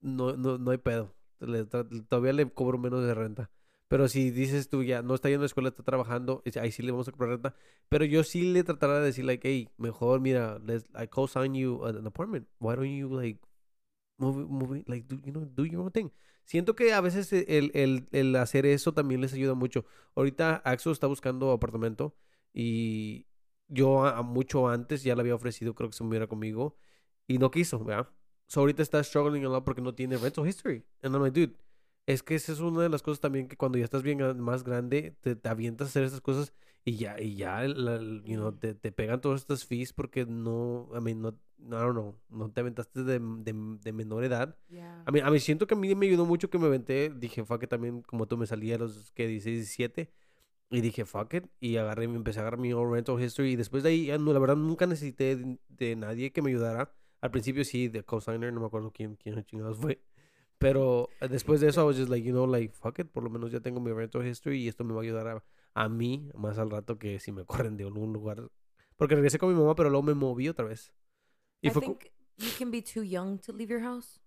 no, no, no hay pedo. Le todavía le cobro menos de renta. Pero si dices tú ya no está yendo a la escuela, está trabajando, ahí sí le vamos a cobrar renta. Pero yo sí le trataré de decir, like, hey, mejor, mira, let's, I co-sign you an apartment. Why don't you, like, move, move, like, do, you know, do your own thing. Siento que a veces el, el, el hacer eso también les ayuda mucho. Ahorita Axo está buscando apartamento y yo a, a mucho antes ya le había ofrecido, creo que se moviera conmigo y no quiso, ¿verdad? So ahorita está struggling a lot porque no tiene rental history. And I'm like, dude, es que esa es una de las cosas también que cuando ya estás bien más grande, te, te avientas a hacer esas cosas y ya, y ya, la- el- you know, te, te pegan todas estas fees porque no, I mean, no, don't know, no te aventaste de, de, de menor edad. Yeah. A mí, a mí siento que a mí me ayudó mucho que me aventé. Dije, fuck it, también como tú me salí a los que 16, 17. Y dije, fuck it. Y agarré, me empecé a agarrar mi own rental history. Y después de ahí, ya no, la verdad, nunca necesité de, de nadie que me ayudara. Al principio sí, de cosigner, no me acuerdo quién, quién chingados fue. Pero eh, después de eso, I was just like, you know, like, fuck it. Por lo menos ya tengo mi rental history y esto me va a ayudar a, a mí más al rato que si me corren de algún lugar. Porque regresé con mi mamá, pero luego me moví otra vez. Y I fue think you can be too young to leave your house.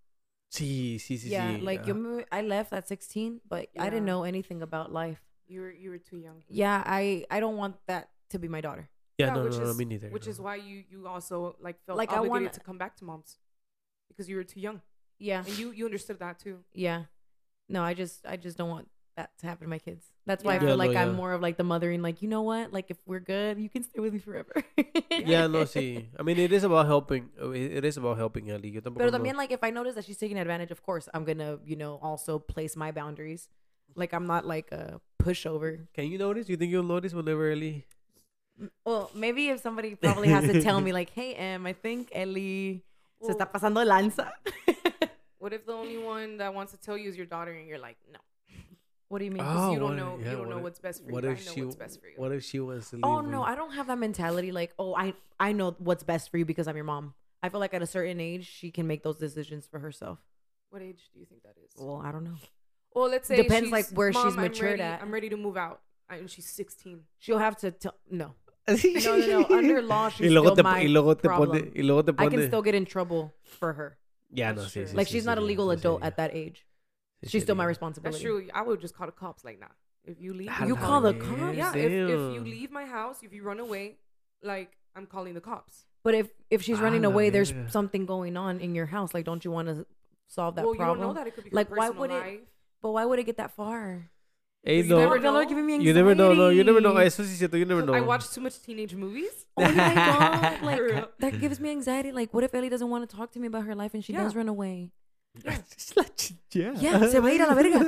Sí, sí, sí, yeah, sí. like ajá. yo me, I left at 16, but I didn't Yeah. know anything about life. You were you were too young. Yeah, I I don't want that to be my daughter. Yeah, Yeah, no, which no, no, is- me neither. Which is no. why you you also like felt Like, I obligated wanna- to come back to mom's because you were too young Yeah. and you you understood that too. Yeah. No, I just I just don't want that to happen to my kids. That's why I Yeah. feel Yeah, like no, I'm yeah. more of like the mothering, like, you know what? Like if we're good, you can stay with me forever. Yeah, no, sí. I mean, it is about helping. uh, It it is about helping Ellie. Yo tampoco Pero no- también like if I notice that she's taking advantage, of course, I'm gonna, you know, also place my boundaries. Like I'm not like a pushover. Can you notice? You think you'll notice whenever Ellie? Well, maybe if somebody probably has to tell me like, hey Em, I think Ellie se está pasando de lanza. What if the only one that wants to tell you is your daughter and you're like, no, what do you mean? because Oh, you don't what- know yeah, you don't know if- what's best for What you. if I know she? what's best for you. What if she wants to oh, leave? Oh me? no, I don't have that mentality. Like, oh, I I know what's best for you because I'm your mom. I feel like at a certain age, she can make those decisions for herself. What age do you think that is? Well, I don't know. Well, let's say Depends, like, she's, where she's "Mom, I'm matured ready- at." I'm ready to move out, and she's 16. She'll have to tell. No, no, no, no. Under law, she's y luego still te, my y luego te problem. pone, y luego te I can still get in trouble for her. Yeah, no, That's sí, true. sí, Like sí, she's sí, not a sí, legal sí, adult sí. at that age. Sí, She's still my sería. responsibility. That's true. I would just call the cops like nah. If you leave, You call the verga, cops? yeah. If, if you damn. leave my house, if you run away, like I'm calling the cops. But if if she's Ah, running la away, there's verga. something going on in your house. Like, don't you want to solve that well, problem? you don't know that it could be Like, her why personal would it- life. But why would it get that far? Hey, You no, never Y'all are know. giving me you never know. No, you never know. Eso sí es cierto. You never know. I watch too much teenage movies. Oh my god! Like that gives me anxiety. Like, what if Ellie doesn't want to talk to me about her life and she Yeah. does run away? yeah. Yeah, se va a ir a la verga.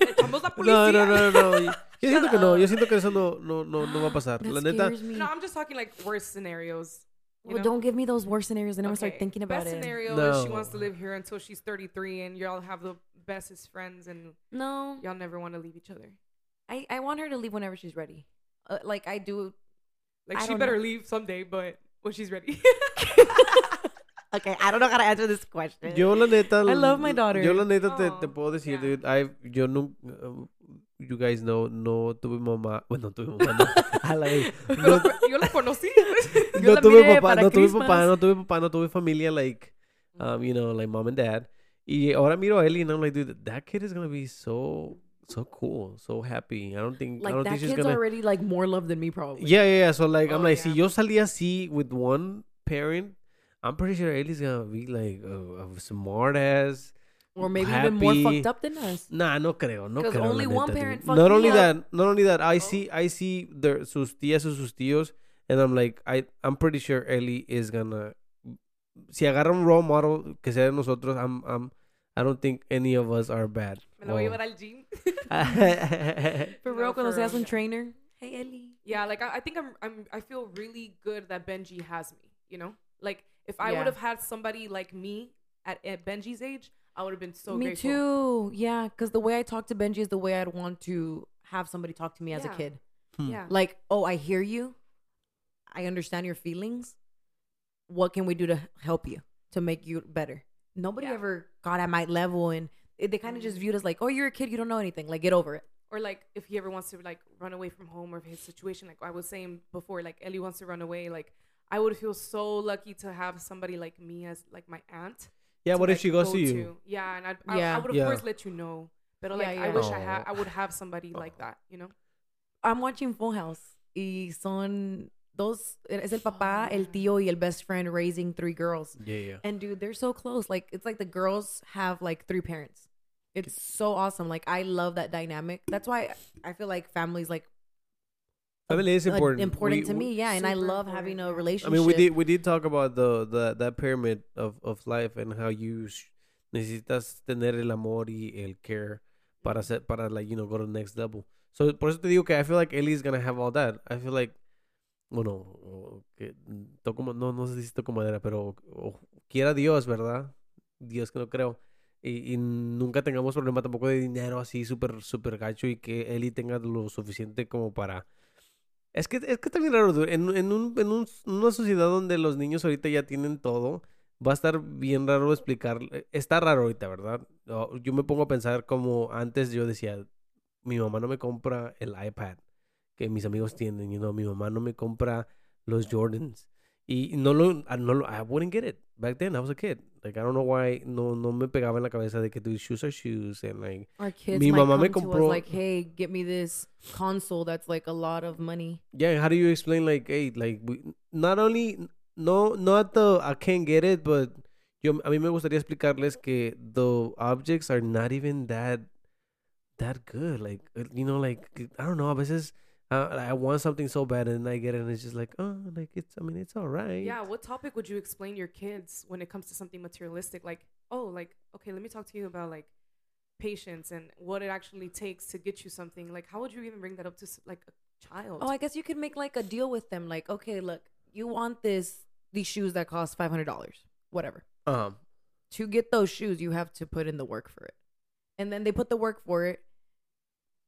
Echamos No, no, no, no. Yo yo siento que no. Yo siento que eso no, no, no, no va a pasar. That La neta. me. No, I'm just talking like worst scenarios. you well, know? don't give me those worst scenarios. Then I'm gonna start thinking about best it. scenario is she wants to live here until she's 33 and y'all have the bestest friends and No, y'all never want to leave each other. I I want her to leave whenever she's ready. Uh, like I do. Like I she better know. leave someday, but when she's ready. Okay, I don't know how to answer this question. Yo la neta. I love my daughter. Yo la neta te, te Aw, puedo decir, yeah. dude. I, yo no. uh, you guys know, no tuve mamá. Bueno, tuve mamá. No, a la vez. No, Yo la conocí. Yo no la tuve miré papá, para no tuve Christmas. papá, no tuve papá, no tuve familia, like, um, you know, like mom and dad. Y ahora miro a Ellie and I'm like, dude, that kid is gonna be so, so cool, so happy. I don't think, I like don't that think she's kid's gonna. already like more love than me, probably. Yeah, yeah, yeah. So like, I'm Oh, like, si yeah. yo salí así with one parent, I'm pretty sure Ellie's gonna be like a, a smart ass. Or maybe even more fucked up than us. Nah, no creo, no creo. la only one neta, parent Not only up. that, not only that, I Oh. see, I see their sus tías sus tíos, and I'm like, I, I'm pretty sure Ellie is gonna. Si agarra un role model que sea de nosotros, I'm, I'm, I don't think any of us are bad. Me la voy a Well, llevar al gym. For No, real, cuando for seas real, un trainer. Hey, Ellie. Yeah, like I, I think I'm I'm I feel really good that Benji has me, you know? Like if I Yeah. would have had somebody like me at, at Benji's age, I would have been so me grateful. too. Yeah, because the way I talk to Benji is the way I'd want to have somebody talk to me as a kid. Hmm. Yeah. Like, oh, I hear you. I understand your feelings. What can we do to help you to make you better? Nobody Yeah. ever got at my level, and it, they kind of just Mhm. viewed us like, oh, you're a kid, you don't know anything. Like, get over it. or like if he ever wants to like run away from home or his situation like i was saying before like ellie wants to run away like i would feel so lucky to have somebody like me as like my aunt yeah, to, what if she goes go to you? yeah and I'd, I, Yeah. I would of Yeah. course let you know but like Yeah, i yeah. wish i had i would have somebody like that you know I'm watching Full House y son dos, es el papá, Oh, el tío y el best friend raising three girls. Yeah, yeah. And dude, they're so close. Like it's like the girls have like three parents. It's so awesome. Like I love that dynamic. That's why I feel like families like Family is uh, important. important We- to me. Yeah, and I Super love having a relationship. I mean, we did we did talk about the the that pyramid of of life and how you sh- necesitas tener el amor y el care para Mm-hmm. ser, para like you know go to the next level. So por eso te digo que I feel like Ellie's gonna have all that. I feel like bueno, o que toco no no sé si toco madera, pero quiera Dios, ¿verdad? Dios que no creo. Y, nunca tengamos problema tampoco de dinero así súper súper gacho y que Ellie tenga lo suficiente como para es que, es que está bien raro. En, en, un, en un- una sociedad donde los niños ahorita ya tienen todo, va a estar bien raro explicar. eh, Está raro ahorita, ¿verdad? Yo me pongo a pensar como antes yo decía, mi mamá no me compra el iPad que mis amigos tienen, you know, mi mamá no me compra los Jordans. Y no lo, ah, no lo, I wouldn't get it. Back then, I was a kid. Like I don't know why no no me pegaba en la cabeza de que dude, shoes are shoes and like Our kids Mi mamá me come to us compró- like, hey, get me this console that's like a lot of money. yeah. How do you explain like hey like we, not only no not the I can't get it but yo a mí me gustaría explicarles que the objects are not even that that good like uh, you know like I don't know a veces uh, I want something so bad and I get it and it's just like oh like it's I mean it's all right Yeah, what topic would you explain your kids when it comes to something materialistic? Like, oh, like, okay, let me talk to you about like patience and what it actually takes to get you something. Like, how would you even bring that up to like a child? Oh, I guess you could make like a deal with them. Like, okay, look, you want this these shoes that cost five hundred dollars, whatever. um To get those shoes, you have to put in the work for it, and then they put the work for it.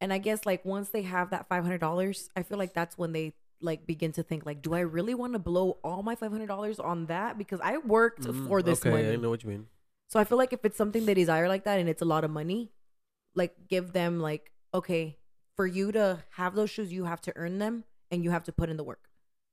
And I guess like once they have that five hundred dollars, I feel like that's when they like begin to think like, do I really want to blow all my five hundred dollars on that? Because I worked mm, for this okay money. I know what you mean So I feel like if it's something they desire like that and it's a lot of money, like give them like, okay, for you to have those shoes, you have to earn them and you have to put in the work.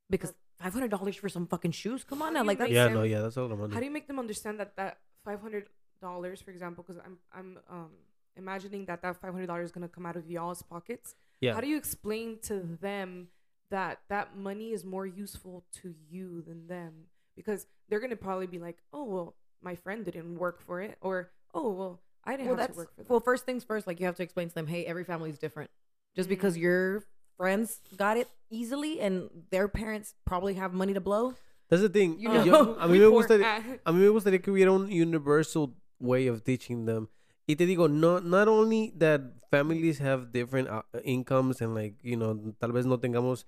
Because five hundred dollars for some fucking shoes, come on now, like that's yeah no yeah that's all the money How do you make them understand that that five hundred dollars, for example, because I'm I'm um imagining that that five hundred dollars is gonna come out of y'all's pockets. yeah How do you explain to them that that money is more useful to you than them? Because they're gonna probably be like, oh well, my friend didn't work for it, or oh well, I didn't well, have to work for that. well. First things first, like you have to explain to them, hey, every family is different. Just Mhm. because your friends got it easily and their parents probably have money to blow, That's the thing. You Yo- know, a mí We me poor- gustaría, a mí me gustaría que hubiera un universal way of teaching them. Y te digo, no, not only that families have different uh, incomes and like, you know, tal vez no tengamos,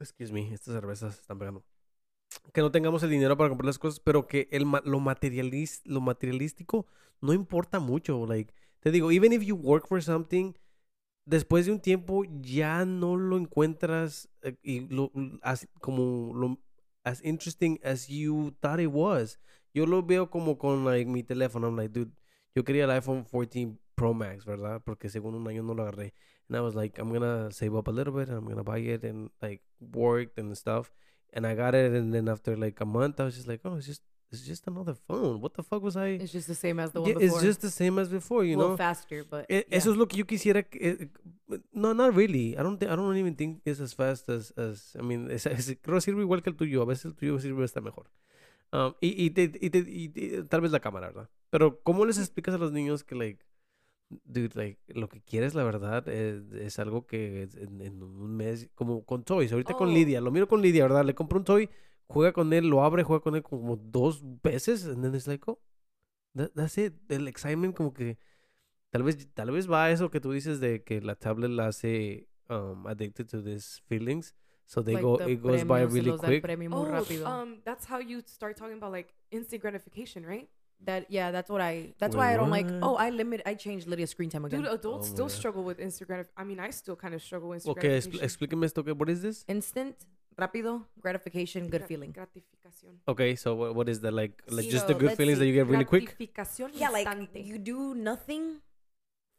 excuse me, estas cervezas están pegando. Que no tengamos el dinero para comprar las cosas, pero que el, lo, materialis, lo materialístico no importa mucho. Like, te digo, even if you work for something, después de un tiempo ya no lo encuentras eh, y lo, as- como lo, as interesting as you thought it was. Yo lo veo como con like, mi teléfono. I'm like, dude, yo quería el iPhone 14 Pro Max, ¿verdad? Porque según un año no lo agarré. And I was like, I'm gonna save up a little bit. I'm gonna buy it and like worked and stuff. And I got it, and then after like a month, I was just like, oh, it's just it's just another phone. What the fuck was I? it's just the same as the one Yeah, before. it's just the same as before, you a little know. faster, but E- yeah. Eso es lo que yo quisiera. que- eh, no, not really. I don't. Think, I don't even think it's as fast as. as I mean, es, es- creo sirve igual que el tuyo. A veces el tuyo sirve hasta mejor. Um, y, y, te, y, te- y te- tal vez la cámara, ¿verdad? Pero cómo les explicas a los niños que like, dude, like lo que quieres, la verdad, es, es algo que en, en un mes, como con toys. Ahorita con Oh. Lidia, lo miro con Lidia, ¿verdad? Le compro un toy, juega con él, lo abre, juega con él como dos veces, and then it's like, oh, that- that's it. El excitement como que Tal vez, tal vez va a eso que tú dices de que la tablet la hace um, addicted to these feelings. So they Like go, the it goes by really quick. oh, rápido. um, that's how you start talking about like instant gratification, right? That yeah, that's what I. That's Wait, why I don't like. what? Oh, I limit. I changed Lydia's screen time again. Dude, adults Oh still my God. struggle with Instagram. I mean, I still kind of struggle with Instagram. Okay, expl- gratification. explíqueme esto. que- What is this? Instant, rápido, gratification, good feeling. Gratificación. Okay, so what, what is that? Like, like just no, the good let's feelings that see. you get really quick? Gratificación Yeah, like instante. you do nothing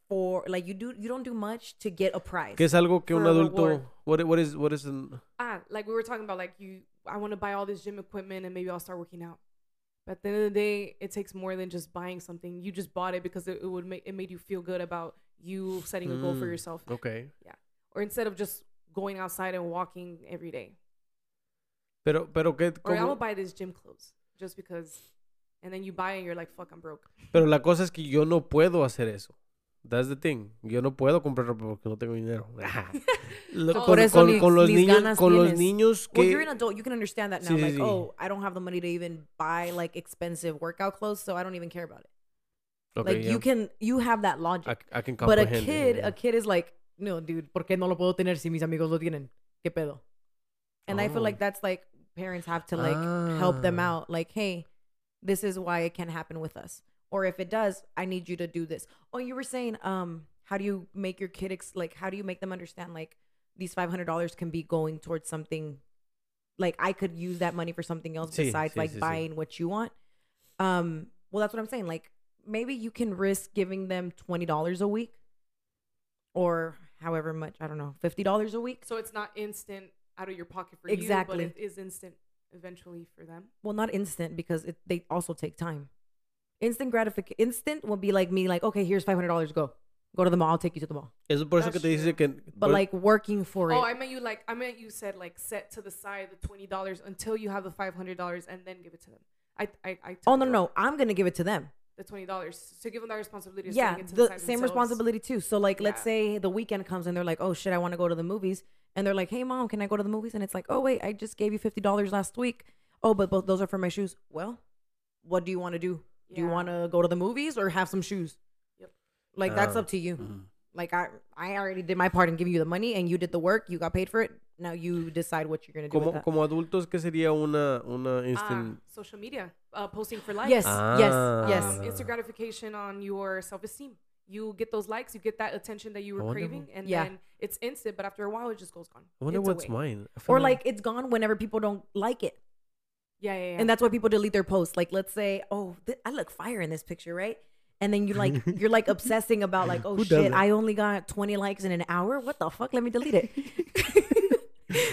for like you do you don't do much to get a prize. Que es algo que un For a adulto. reward. What, what is, what is an, ah, like we were talking about, like you, I want to buy all this gym equipment and maybe I'll start working out. But at the end of the day, it takes more than just buying something. You just bought it because it, it would make it made you feel good about you setting a goal for Mm. yourself, Okay. Yeah. Or instead of just going outside and walking every day. Pero, pero, ¿qué, Or I'm gonna buy this gym clothes just because, and then you buy it and you're like, fuck, I'm broke. pero la cosa es que yo no puedo hacer eso. That's the thing. Yo no puedo comprar ropa porque no tengo dinero. Lo- So con, por eso con- ni- con los niños, ganas con los niños que. well, you're an adult. You can understand that now. Sí, sí, like, sí. oh, I don't have the money to even buy like expensive workout clothes, so I don't even care about it. Okay, like yeah. you can, you have that logic. I, I can but a kid, yeah. a kid is like, no, dude, ¿por qué no lo puedo tener si mis amigos lo tienen? ¿Qué pedo? And I feel Oh. like that's like parents have to like help them Ah. out. Like, hey, this is why it can happen with us. Or if it does, I need you to do this. Oh, you were saying, um, how do you make your kid ex- like? How do you make them understand like these five hundred dollars can be going towards something? Like I could use that money for something else Sí, besides sí, like sí, sí. buying what you want. Um, well, that's what I'm saying. Like maybe you can risk giving them twenty dollars a week, or however much I don't know, fifty dollars a week. So it's not instant out of your pocket for Exactly. you, but it is instant eventually for them. Well, not instant because it, they also take time. Instant gratification. Instant will be like me, like, okay, here's five hundred dollars. Go, go to the mall. I'll take you to the mall. Eso por eso que That's te dice true. que. But por- like working for oh, it. Oh. I meant you like I meant you said like set to the side the twenty dollars until you have the five hundred dollars and then give it to them. I I, I oh no, no, no, I'm gonna give it to them. the twenty dollars to give them that responsibility. Of yeah, setting it to the side same themselves. responsibility too. So like, let's Yeah. say the weekend comes and they're like, oh shit, I want to go to the movies, and they're like, hey mom, can I go to the movies? And it's like, oh wait, I just gave you fifty dollars last week. Oh, but both those are for my shoes. Well, what do you want to do? Do you want to go to the movies or have some shoes? Yep. Like that's Ah. up to you. Mhm. Like I, I already did my part in giving you the money, and you did the work. You got paid for it. Now you decide what you're gonna do Como, with that. como adultos, ¿qué sería una, una Ah, instant? social media, uh, posting for likes. Yes, yes, Ah. yes. um, instant gratification on your self esteem. You get those likes, you get that attention that you were wonder craving, and Yeah. then it's instant. But after a while, it just goes gone. I wonder It's what's away. mine. I feel Or like it's gone whenever people don't like it. Yeah, yeah, yeah. and that's why people delete their posts. Like, let's say, oh, th- I look fire in this picture, right? And then you're like you're like obsessing about like, oh Who does shit, that? I only got 20 likes in an hour. What the fuck? Let me delete it.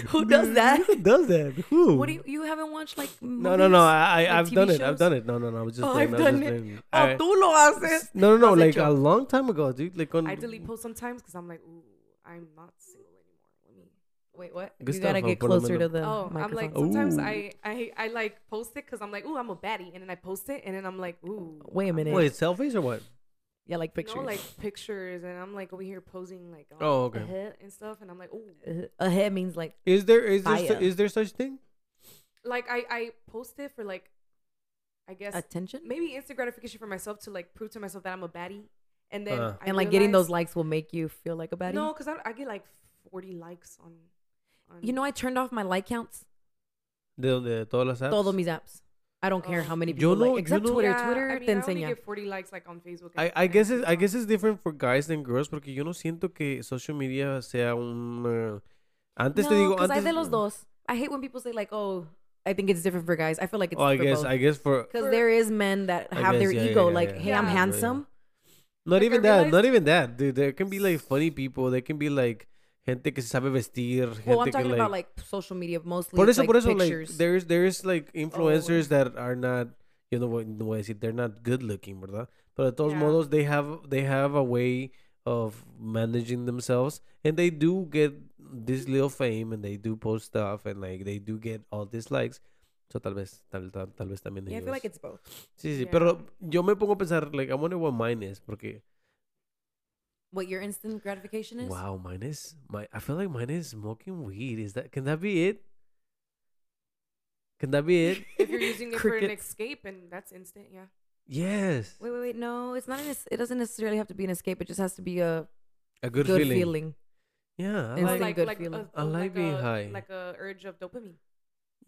Who does that? Who does that? Who? What do you you haven't watched like No, no, no. I, I like I've TV done it. I've shows? done it. No, no, no. I was just. Oh, playing, I've I was done just it. playing. Oh, I- tú lo haces. no, no, no. Like hecho. a long time ago, dude. Like on. I delete posts sometimes because I'm like, ooh, I'm not single anymore. Let me. Wait, what? Good you gotta stuff, get I'll put 'em closer to the- the Oh, I'm like sometimes Ooh. I, I I like post it because I'm like, ooh, I'm a baddie, and then I post it, and then I'm like, ooh, Wait a I'm- minute. Wait, selfies or what? yeah, like pictures. No, like pictures, and I'm like over here posing like on Oh, okay. the head and stuff, and I'm like, ooh, Uh, ahead means like Is there is there su- is there such thing? like I I post it for like, I guess attention. maybe instant gratification for myself to like prove to myself that I'm a baddie, and then Uh. I and like getting those likes will make you feel like a baddie. No, because I, I get like 40 likes on. On You know, I turned off my like counts. De donde todas las apps. Todos mis apps. I don't care Oh. how many Yo people no- like. yo Except no- Twitter. Yeah, Twitter I mean, te I only get 40 likes like on Facebook. I, I guess it, I guess it's different for guys than girls porque yo no siento que social media sea un uh, antes no, te digo because I antes de los dos. I hate when people say like, "Oh, I think it's different for guys." I feel like it's oh I for guess both. I guess for Because there is men that I have their yeah, ego, yeah, like, yeah, "Hey, I'm handsome." not Like, I even that not even that dude there can be like funny people there can be like gente que se sabe vestir gente Well, I'm que talking like, about like social media mostly. por eso like, por eso like pictures. there's there's like Oh. influencers that are not yo no voy, no voy a decir they're not good looking verdad pero de todos Yeah. modos they have they have a way of managing themselves and they do get this little fame and they do post stuff and like they do get all these likes so tal vez tal, tal, tal vez también yeah, I ellos feel like it's both. sí sí Yeah. pero yo me pongo a pensar like I wonder what mine is porque What your instant gratification is? wow mine is my I feel like mine is smoking weed is that can that be it can that be it If you're using it for an escape, and that's instant, yeah. yes Wait, wait, wait. No, it's not. An, it doesn't necessarily have to be an escape. It just has to be a a good, good, feeling. feeling. yeah I Instant like, like good like feeling. A, I a- like being a, high. Like a urge of dopamine.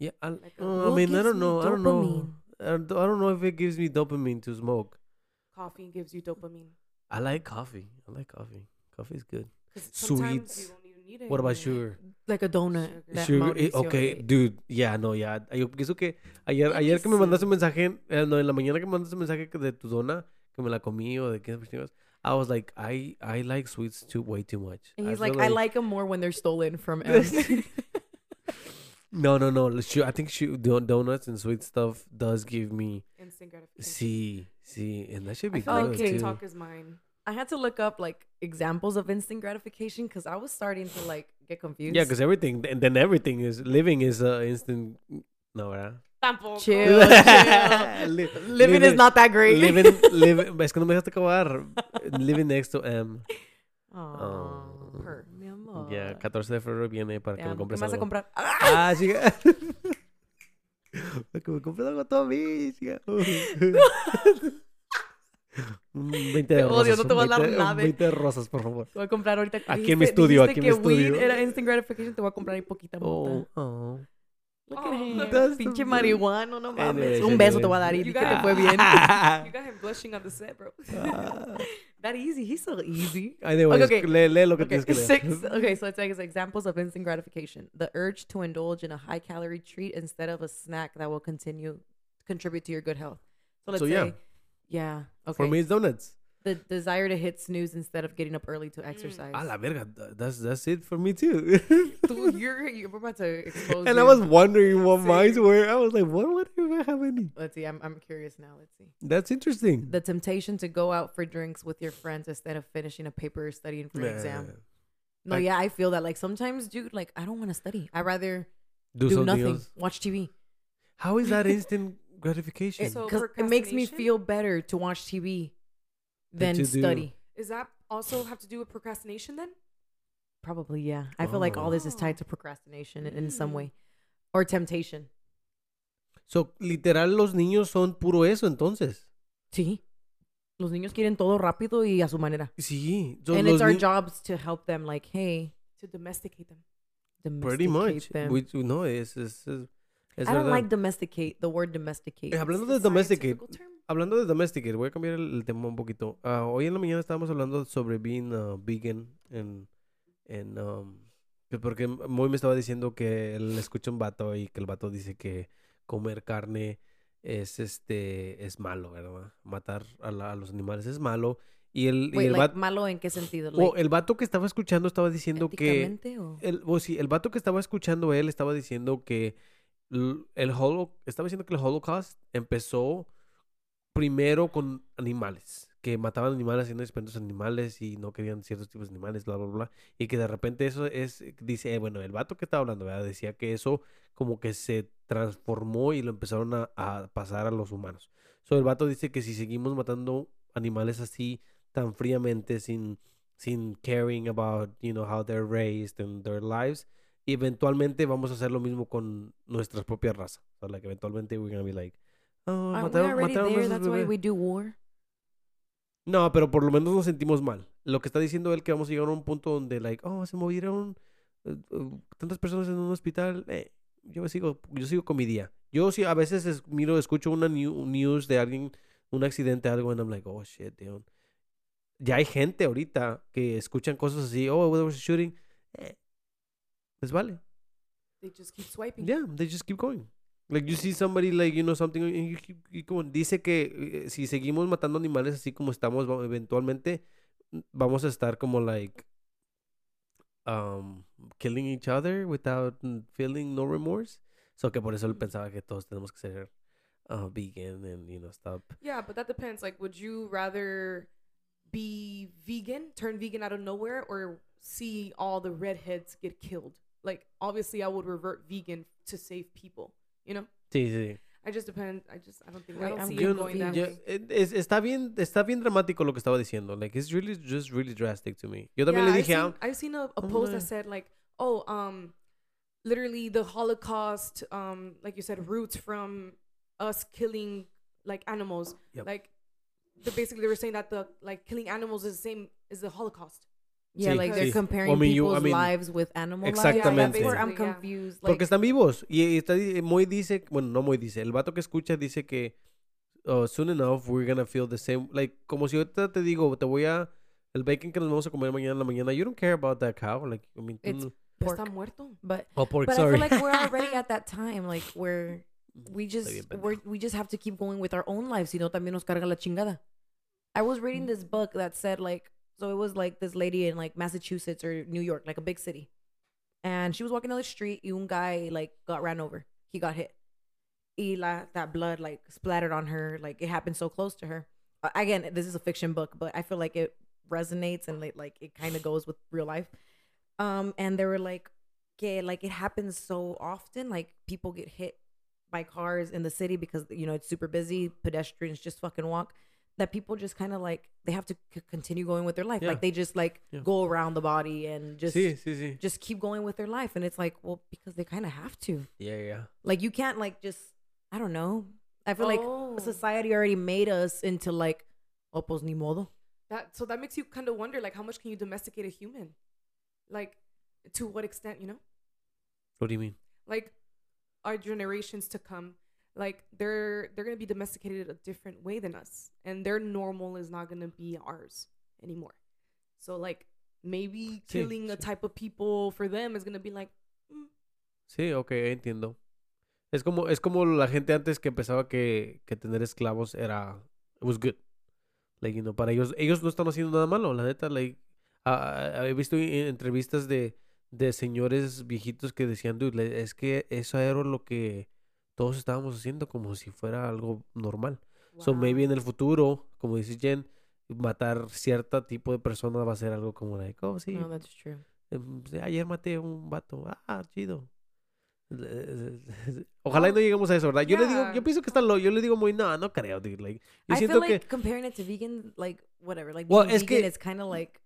yeah I, Like a- uh, I mean I don't me know I don't know dopamine? I don't, I don't know if it gives me dopamine to smoke Coffee gives you dopamine. I like coffee I like coffee coffee's good 'Cause sometimes Sweets. you don't even need it. what about anymore. sugar Like a donut. Sugar. that Sugar, eh, okay, dude, yeah, no, ya. Yo pienso que ayer, Let me ayer que me see. mandaste un mensaje, eh, no, en la mañana que me mandaste un mensaje que de tu dona, que me la comí o de qué chingados, I was like, I, I like sweets too, way too much. And he's feel like, I like them more when they're stolen from M. No, no, no. Sure, I think shu- don- donuts and sweet stuff does give me Instant gratification. see, see, and that should be I feel good like Okay. too. TikTok is mine. I had to look up like examples of instant gratification because I was starting to like get confused. Yeah, because everything, and then everything is living is uh, instant. No, ¿verdad? Tampoco. Chill, chill. Li- living is not that great. living, living, es que no me dejaste acabar. living next to M. Aw, Oh. Ya, 14 de febrero viene para Te que me amo. ¿Qué compres me vas a comprar? Ah, chica. Para que me compres algo tú a mí, chica. Un 20 de Te odio, rosas. no te voy a dar 20 un nada. 20 de rosas, por favor. Te voy a comprar ahorita. Aquí en mi estudio, aquí en mi estudio. era instant gratification. Te voy a comprar ahí poquita. Oh, oh. Look Oh, at him. that's Pinche the- marihuano, no mames. Anyways, Un beso te voy a anyways. dar y You que le got- fue bien. You got him blushing on the set, bro. That easy. He's so easy. Anyways, Okay, okay. Lee, lee lo que Okay, tienes que leer. six. Okay, so it's like it's examples of instant gratification. The urge to indulge in a high calorie treat instead of a snack that will continue contribute to your good health. So let's So, say, yeah. yeah. Okay. For me, it's donuts. The desire to hit snooze instead of getting up early to mm. exercise. A la verga. That's that's it for me too. Dude, you're you're about to expose. and I was wondering what mine were. I was like, what what would I have any? Let's see. I'm I'm curious now. Let's see. That's interesting. The temptation to go out for drinks with your friends instead of finishing a paper or studying for an exam. No, I- yeah, I feel that. Like sometimes, dude, like I don't want to study. I rather Do, do, nothing, else. watch TV. How is that instant gratification? It, So 'cause it makes me feel better to watch TV Than than to do- study. Is that also have to do with procrastination then? Probably, yeah. I feel like all this is Oh. tied to procrastination in, in some Mm. way, or temptation. So, literal, los niños son puro eso, entonces. Sí. Los niños quieren todo rápido y a su manera. Sí. So and it's our ni- jobs to help them. Like, hey, To domesticate them. Pretty much. them. Which, no, es, es, es, es I don't verdad. like domesticate. The word domesticate. Eh, hablando de domesticate, term. Hablando de domesticate, voy a cambiar el, el tema un poquito. Ah, hoy en la mañana estábamos hablando sobre being uh, vegan en, en um, que porque Moy me estaba diciendo que él escucha un vato y que el vato dice que comer carne es este es malo, ¿verdad? Matar a, la- a los animales es malo y el, y Wait, el like, vato, malo en qué sentido? o el vato que estaba escuchando estaba diciendo que o- el, o sí, el vato que estaba escuchando él estaba diciendo que el holo, estaba diciendo que el Holocaust empezó primero con animales, que mataban animales haciendo experimentos en animales y no querían ciertos tipos de animales, bla, bla, bla, y que de repente eso es, dice, eh, bueno, el vato que estaba hablando, ¿verdad? Decía que eso como que se transformó y lo empezaron a, pasar a los humanos. So, el vato dice que si seguimos matando animales así tan fríamente, sin, sin caring about, you know, how they're raised and their lives, eventualmente vamos a hacer lo mismo con nuestras propias razas. So, like, eventualmente we're gonna be like, oh, Aren't we mataron, already mataron a there? esos That's why bebés". we do war. No, pero por lo menos nos sentimos mal. Lo que está diciendo él que vamos a llegar a un punto donde, like, oh, se movieron eh, eh, tantas personas en un hospital. Eh, yo sigo, yo sigo con mi día. Yo sí, a veces es- miro, escucho una new- news de alguien, un accidente, algo, and I'm like, oh, shit, dude. Ya hay gente ahorita que escuchan cosas así, oh, there was a shooting. Eh, les vale. They just keep swiping. Yeah, they just keep going. Like you see somebody like you know something and you keep, keep going. Dice que eh, si seguimos matando animales así como estamos, eventualmente mm, vamos a estar como like um killing each other without mm, feeling no remorse. So que por eso él pensaba que todos tenemos que ser uh, vegan and you know stop. Yeah, but that depends. Like, would you rather be vegan, turn vegan out of nowhere, or see all the redheads get killed? Like, obviously, I would revert vegan to save people. You know, Sí, sí. I just depend. I just I don't think I don't I'm see Yo it no- going that yo- way. eh, es- está bien, está bien dramático lo que estaba diciendo. Like it's really just really drastic to me. Yo también yeah, le dije, I've seen, I've seen a, a oh, post no. that said like, oh, um, literally the Holocaust, um, like you said, roots from us killing like animals. Yep. Like, the, basically they were saying that the like killing animals is the same as the Holocaust. Yeah, Sí, like they're sí. comparing I mean, you- I people's mean, lives with animal lives. Exactamente. Where I'm confused. Porque Like, están vivos. Y, y está, di- Moy dice, bueno, no Moy dice, el vato que escucha dice que uh, soon enough we're gonna feel the same. Like, como si ahorita te digo, te voy a, el bacon que nos vamos a comer mañana en la mañana, you don't care about that cow. Like, I mean, It's no- pork. Está muerto. but oh, pork, but sorry. I feel like we're already at that time, like where we Está just we're, we just have to keep going with our own lives, si no también nos carga la chingada. I was reading Mm. this book that said like so it was like this lady in like Massachusetts or New York, like a big city. And she was walking down the street, y un guy like got ran over. He got hit. Y la, that blood like splattered on her, like it happened so close to her. Again, this is a fiction book, but I feel like it resonates and like, it kind of goes with real life. Um, and they were like, que like it happens so often, like people get hit by cars in the city because you know it's super busy, pedestrians just fucking walk. That people just kind of like they have to c- continue going with their life, Yeah. like they just like Yeah. go around the body and just sí, sí, sí. just keep going with their life, and it's like, well, because they kind of have to. Yeah, yeah. Like you can't like just I don't know. I feel Oh. like society already made us into like, oh pues ni modo. That so that makes you kind of wonder like how much can you domesticate a human? Like to what extent, you know? What do you mean? Like our generations to come, like they're they're gonna be domesticated a different way than us, and their normal is not gonna be ours anymore. So like maybe Sí, killing a sí. type of people for them is gonna be like, mm, Sí, ok, entiendo. Es como, es como la gente antes que empezaba que, que tener esclavos era, it was good. Like, you know, para ellos, ellos no están haciendo nada malo, la neta, like, ah, he visto en- entrevistas de, de señores viejitos que decían, dude, es que eso era lo que todos estábamos haciendo como si fuera algo normal. So, maybe en el futuro, como dice Jen, matar cierto tipo de persona va a ser algo como, like, oh, sí, No, that's true. em, ayer maté a un vato, ah, chido. Ojalá y no lleguemos a eso, ¿verdad? Yo le digo, Yeah. yo pienso que está loco, yo le digo muy, no, no creo, dude, like, yo I siento feel que like comparing it to vegan, like whatever, like Well, es vegan que- is kind of like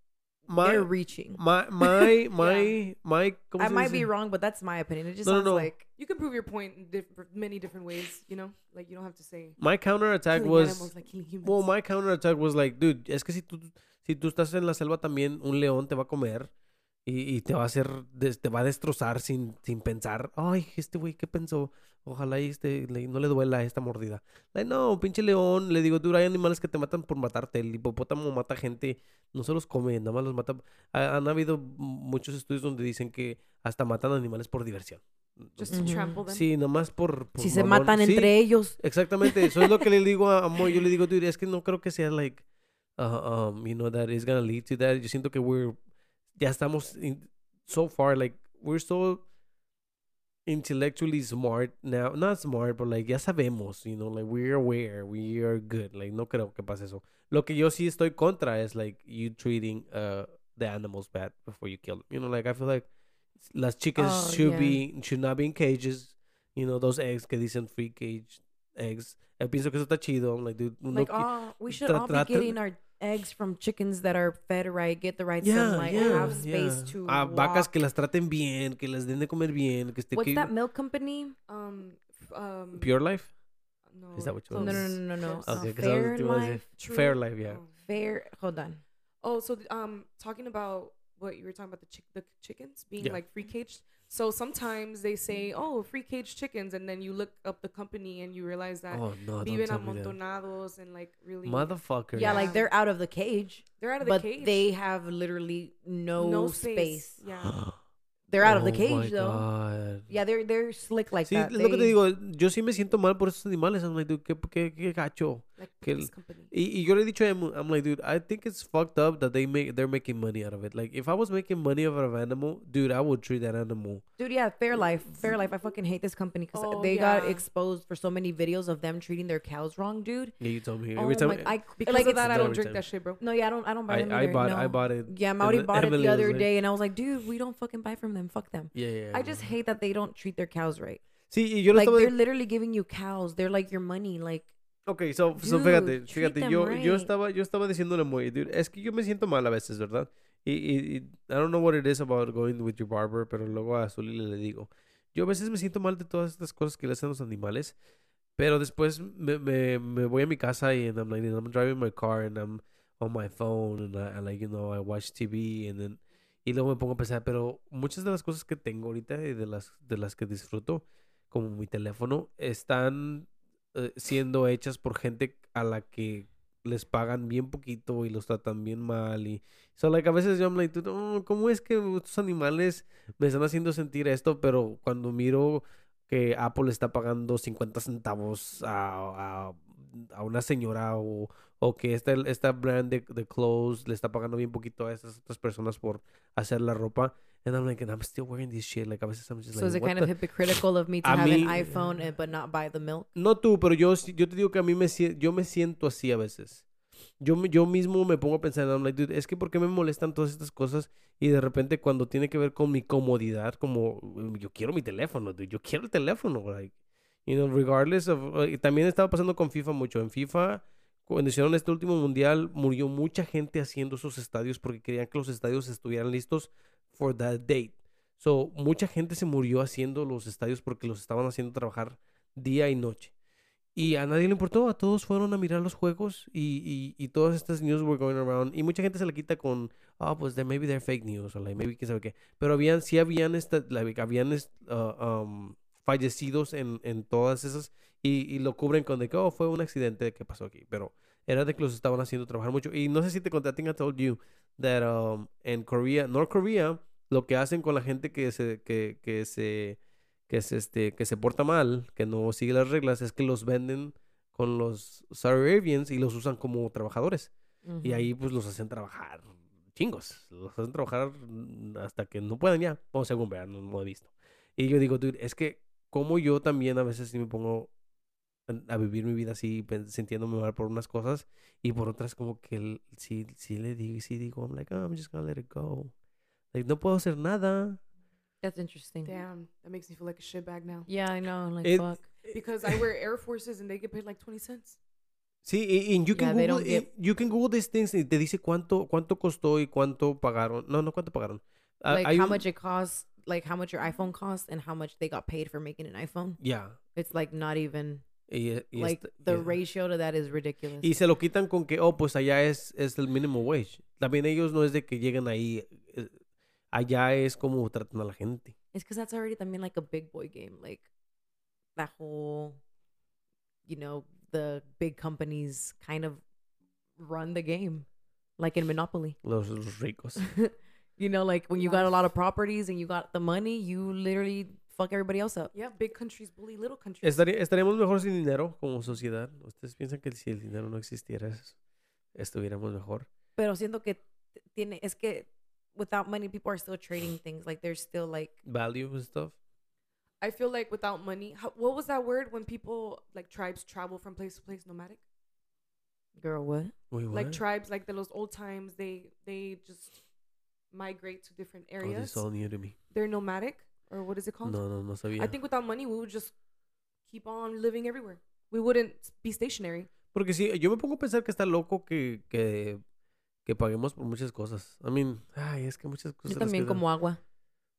my, they're reaching. my, my, my, my, ¿cómo I might be wrong, but that's my opinion. It just No, no, sounds no. like You can prove your point in diff- many different ways, you know? Like, you don't have to say My counterattack killing was, animals like killing humans. well, my counterattack was like, dude, es que si tú, si tú estás en la selva también, un león te va a comer y, y te va a hacer, te va a destrozar sin, sin pensar, ay, este güey, ¿qué pensó? Ojalá y este, le- no le duela esta mordida. Like, no, pinche león, le digo, dude, hay animales que te matan por matarte. El hipopótamo mata gente, no se los come, nada más los mata. Ha- han habido muchos estudios donde dicen que hasta matan animales por diversión. Just to trample them. Sí, nomás por, por si se matan Sí, entre ellos. Exactamente, eso es lo que le digo a Moy. Yo le digo, dude, es que no creo que sea like, uh, um, you know, that is gonna lead to that. Yo siento que we're, ya estamos in- so far, like, we're so intellectually smart now. Not smart, but like, ya sabemos, you know, like, we're aware, we are good. Like, no creo que pase eso. Lo que yo sí estoy contra es, like, you treating uh, the animals bad before you kill them. You know, like, I feel like las chicas Oh, should yeah. be, should not be in cages. You know, those eggs que dicen free cage eggs. I pienso que eso está chido. I'm like, dude, Like, qui- oh, we should all be getting our eggs from chickens that are fed right, get the right Yeah, sunlight, yeah, have space yeah. to A vacas que las traten bien, que les den de comer bien, que esté What's que- that milk company? Um, um, Pure Life. No, Is that what you No, no, no, no, no, no. Close. Uh, Okay, 'cause I was Fair Life. True. Fair Life, yeah. Oh. Fair. Hold on. Oh, so um, talking about what you were talking about the chick- the chickens being Yeah. like free caged. So sometimes they say, "Oh, free caged chickens," and then you look up the company and you realize that Oh no, viven tell me that. amontonados and like really Motherfucker. Yeah, Yeah. like they're out of the cage, they're out of but the cage. they have literally no, space. Yeah. They're out of the Oh cage my though. God. Yeah, they're they're slick like Sí, that. es lo que te They- digo, yo sí me siento mal por esos animales. I'm like, dude, qué, qué, qué gacho. Like Que this el- company. Y, y yo le he dicho a Emu, I'm like, dude, I think it's fucked up that they make, they're making money out of it. Like, if I was making money out of an animal, dude, I would treat that animal. Dude, yeah, Fairlife. Uh, Fairlife. I fucking hate this company because Oh, they got exposed for so many videos of them treating their cows wrong, dude. Yeah, you told me. Oh Every time, my, I Because like of that, I don't drink time. that shit, bro. no, yeah, I don't, I don't buy I, them I either. bought, no. I bought it. Yeah, and Mauri then bought it the other like- day, and I was like, dude, we don't fucking buy from them. Fuck them. Yeah, yeah. I just hate that they don't treat their cows right. See, y yo le Like they're literally giving you cows. They're like your money. Like Ok, so, so Dude, fíjate, treat fíjate, them yo, yo right. estaba, yo estaba diciéndole muy, dude, es que yo me siento mal a veces, ¿verdad? Y, y, y I don't know what it is about going with your barber, pero luego a Zully le digo, yo a veces me siento mal de todas estas cosas que le hacen los animales, pero después me, me, me voy a mi casa y and I'm like, I'm driving my car and I'm on my phone and I, and like, you know, I watch TV and then, y luego me pongo a pensar, pero muchas de las cosas que tengo ahorita y de las, de las que disfruto, como mi teléfono, están eh, siendo hechas por gente a la que les pagan bien poquito y los tratan bien mal y so like a veces yo I'm like "Dude, oh, cómo es que estos animales me están haciendo sentir esto pero cuando miro que Apple está pagando 50 centavos a, a, a una señora o, o que esta, esta brand de, de clothes le está pagando bien poquito a estas otras personas por hacer la ropa and I'm like and I'm still wearing this shit like a veces I'm just so like is it "What kind the of hypocritical of me to A have mí- an iPhone and, but not buy the milk? No tú, pero yo, yo te digo que a mí me, yo me siento así a veces. Yo, yo mismo me pongo a pensar, I'm like, dude, es que ¿por qué me molestan todas estas cosas? Y de repente cuando tiene que ver con mi comodidad, como "Mm, yo quiero mi teléfono, dude, yo quiero el teléfono, like, you know, regardless of... uh, también estaba pasando con FIFA mucho. En FIFA, cuando hicieron este último mundial, murió mucha gente haciendo esos estadios porque querían que los estadios estuvieran listos for that date. So, mucha gente se murió haciendo los estadios porque los estaban haciendo trabajar día y noche. Y a nadie le importó, a todos fueron a mirar los juegos y, y, y todas estas news were going around. Y mucha gente se le quita con, ah, pues de maybe they're fake news o like, maybe quién sabe qué. Pero habían, sí habían, esta, like, habían uh, um, fallecidos en, en todas esas y, y lo cubren con de que, oh, fue un accidente que pasó aquí. Pero era de que los estaban haciendo trabajar mucho. Y no sé si te conté, I think I told you that um, en Korea, North Korea, lo que hacen con la gente que se, que, que se, que se, este, que se porta mal, que no sigue las reglas, es que los venden con los Saudi Arabians y los usan como trabajadores. Y Mhm. ahí pues los hacen trabajar chingos. Los hacen trabajar mm, hasta que no puedan ya. O según vean, no, no he visto. Y yo digo, dude, es que como yo también a veces sí me pongo a- a vivir mi vida así, sintiéndome mal por unas cosas y por otras como que sí, sí le digo, sí digo, I'm like, oh, I'm just gonna let it go. Like, no puedo hacer nada. That's interesting. Damn, that makes me feel like a shitbag now. Yeah, I know. Like It- fuck. Because I wear Air Forces and they get paid like 20 cents. Sí, y, y you Yeah, can Google, get- you can Google these things y te dice cuánto, cuánto costó y cuánto pagaron. No, no cuánto pagaron. Ah, like hay how un- much it costs, like how much your iPhone costs, and how much they got paid for making an iPhone. Ya. It's like not even Y, y like esta- the yeah. ratio to that is ridiculous. Y se lo quitan con que, oh, pues allá es, es el minimum wage. También ellos no es de que lleguen ahí. Allá es como tratan a la gente. It's because that's already también like a big boy game. Like that whole, you know, the big companies kind of run the game, like in Monopoly. Los, los ricos. you know, like when you got a lot of properties and you got the money, you literally fuck everybody else up. Yeah, big countries bully little countries. Estaría- estaríamos mejor sin dinero como sociedad. ¿Ustedes piensan que si el dinero no existiera, es- estuviéramos mejor? Pero siento que tiene, es que without money, people are still trading things. Like there's still like, Value and stuff. I feel like without money, how, what was that word when people like tribes travel from place to place nomadic? girl, what? Wait, Like tribes, like the, those old times, they they just migrate to different Oh, this areas. is all new to me. They're nomadic, or what is it called? No, no, no sabía. I think without money, we would just keep on living everywhere. We wouldn't be stationary. Porque sí, yo me pongo a pensar que está loco que, que, que paguemos por muchas cosas. I mean, ay, es que muchas cosas. Yo también que- como agua.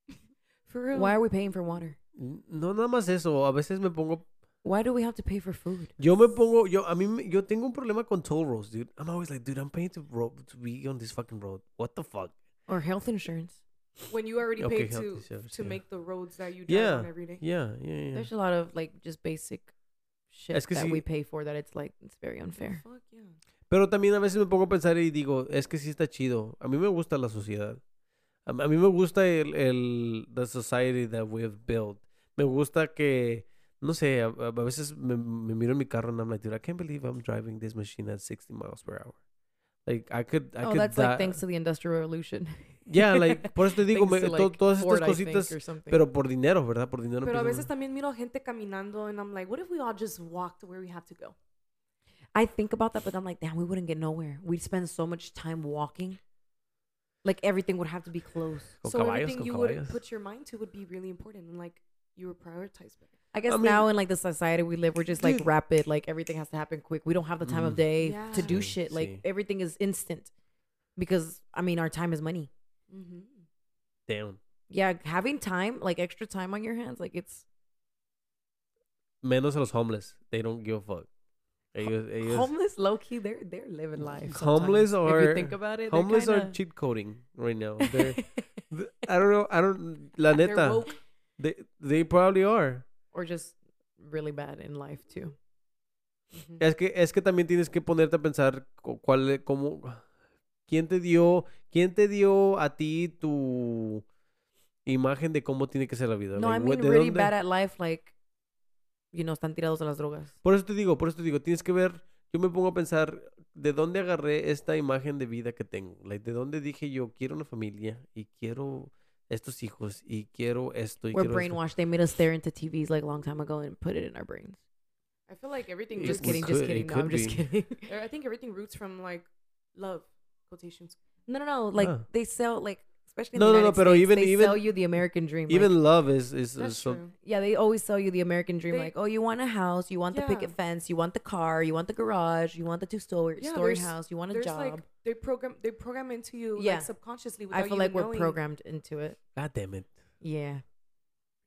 For real. Why are we paying for water? No, nada más eso. A veces me pongo. Why do we have to pay for food? Yo me pongo. Yo, a mí, me- yo tengo un problema con toll roads, dude. I'm always like, dude, I'm paying to, road, to be on this fucking road. What the fuck? Or health insurance? when you already Okay, paid to insurance, to yeah. make the roads that you drive Yeah. on every day. Yeah, yeah, yeah. There's a lot of like just basic shit Es que that sí- we pay for that it's like it's very unfair. Fuck yeah. Pero también a veces me pongo a pensar y digo, es que sí está chido. A mí me gusta la sociedad. A, a mí me gusta el, el the society that we have built. Me gusta que, no sé, a, a veces me, me miro en mi carro and I'm like, dude, I can't believe I'm driving this machine at 60 miles per hour. Like, I could, I oh, could that's like thanks to the industrial revolution. Yeah, like, por eso te digo, me- to, to- like, todas estas Ford, think, cositas, something. pero por dinero, ¿verdad? Por dinero. Pero a empiezo- veces también miro gente caminando and I'm like, what if we all just walk to where we have to go? I think about that, but I'm like, damn, we wouldn't get nowhere. We'd spend so much time walking. Like everything would have to be close. Con so caballos, everything you caballos. would put your mind to would be really important and like you were prioritized better. I guess I mean- now in like the society we live, we're just like Dude. rapid. Like everything has to happen quick. We don't have the time of Mm. day to do Yeah. Sí, shit. Like sí. everything is instant because I mean our time is money. Mm-hmm. Damn. Yeah, having time, like extra time on your hands, like it's Menos a los homeless. They don't give a fuck. Ellos, ellos, homeless. Low key, they're they're living life. Homeless sometimes. if are- you think about it, homeless are kinda- cheat coding right now. They're, th- I don't know. I don't. La neta. They, they probably are. or just really bad in life too. Mhm. Es que, es que también tienes que ponerte a pensar cu- cuál, e- cómo, quién te dio, quién te dio a ti tu imagen de cómo tiene que ser la vida. No, I Like, mean what- ¿de really dónde? bad at life, like you know, están tirados a las drogas. Por eso te digo, por eso te digo, tienes que ver, yo me pongo a pensar, ¿de dónde agarré esta imagen de vida que tengo? Like, ¿De dónde dije yo quiero una familia y quiero estos hijos y quiero esto y We're quiero esto"? brainwashed. They made us stare into TVs like a long time ago and put it in our brains. I feel like everything It Just kidding, just could- it kidding. No, I'm just be. kidding. I think everything roots from like love quotations. no, no, no. Like Ah. they sell like especially in No, the no, no, United pero States, even- they even- sell you the American dream. like- Even love is, is, That's is so- true. yeah, they always sell you the American dream. They- like, oh, you want a house, you want the picket fence, you want the car, you want the garage, you want the two story Yeah, story house, you want a job. like they program they program into you Yeah. like subconsciously. I feel you like even we're knowing. programmed into it. God damn it. Yeah,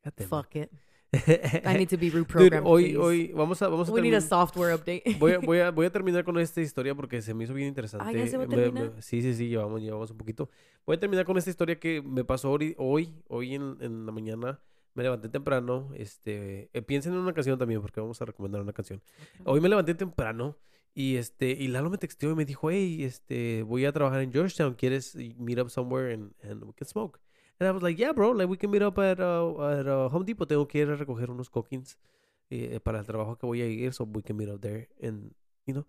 God damn fuck it. it. I need to be Dude, reprogrammed. hoy, please. hoy, vamos a, vamos a we need a software update. Voy a, voy, a, voy a terminar con esta historia porque se me hizo bien interesante. Ah, ¿ya se va a terminar? me- sí, sí, sí, llevamos, llevamos un poquito. Voy a terminar con esta historia que me pasó hori- hoy, hoy en, en la mañana. Me levanté temprano. Este, eh, piensen en una canción también porque vamos a recomendar una canción. Hoy me levanté temprano y este y Lalo me texteó y me dijo, hey, este, voy a trabajar en Georgetown. ¿Quieres meet up somewhere and, and we can smoke? And I was like, yeah, bro, like we can meet up at, uh, at uh, Home Depot. Tengo que ir a recoger unos coquins eh, para el trabajo que voy a ir, so we can meet up there. And, you know,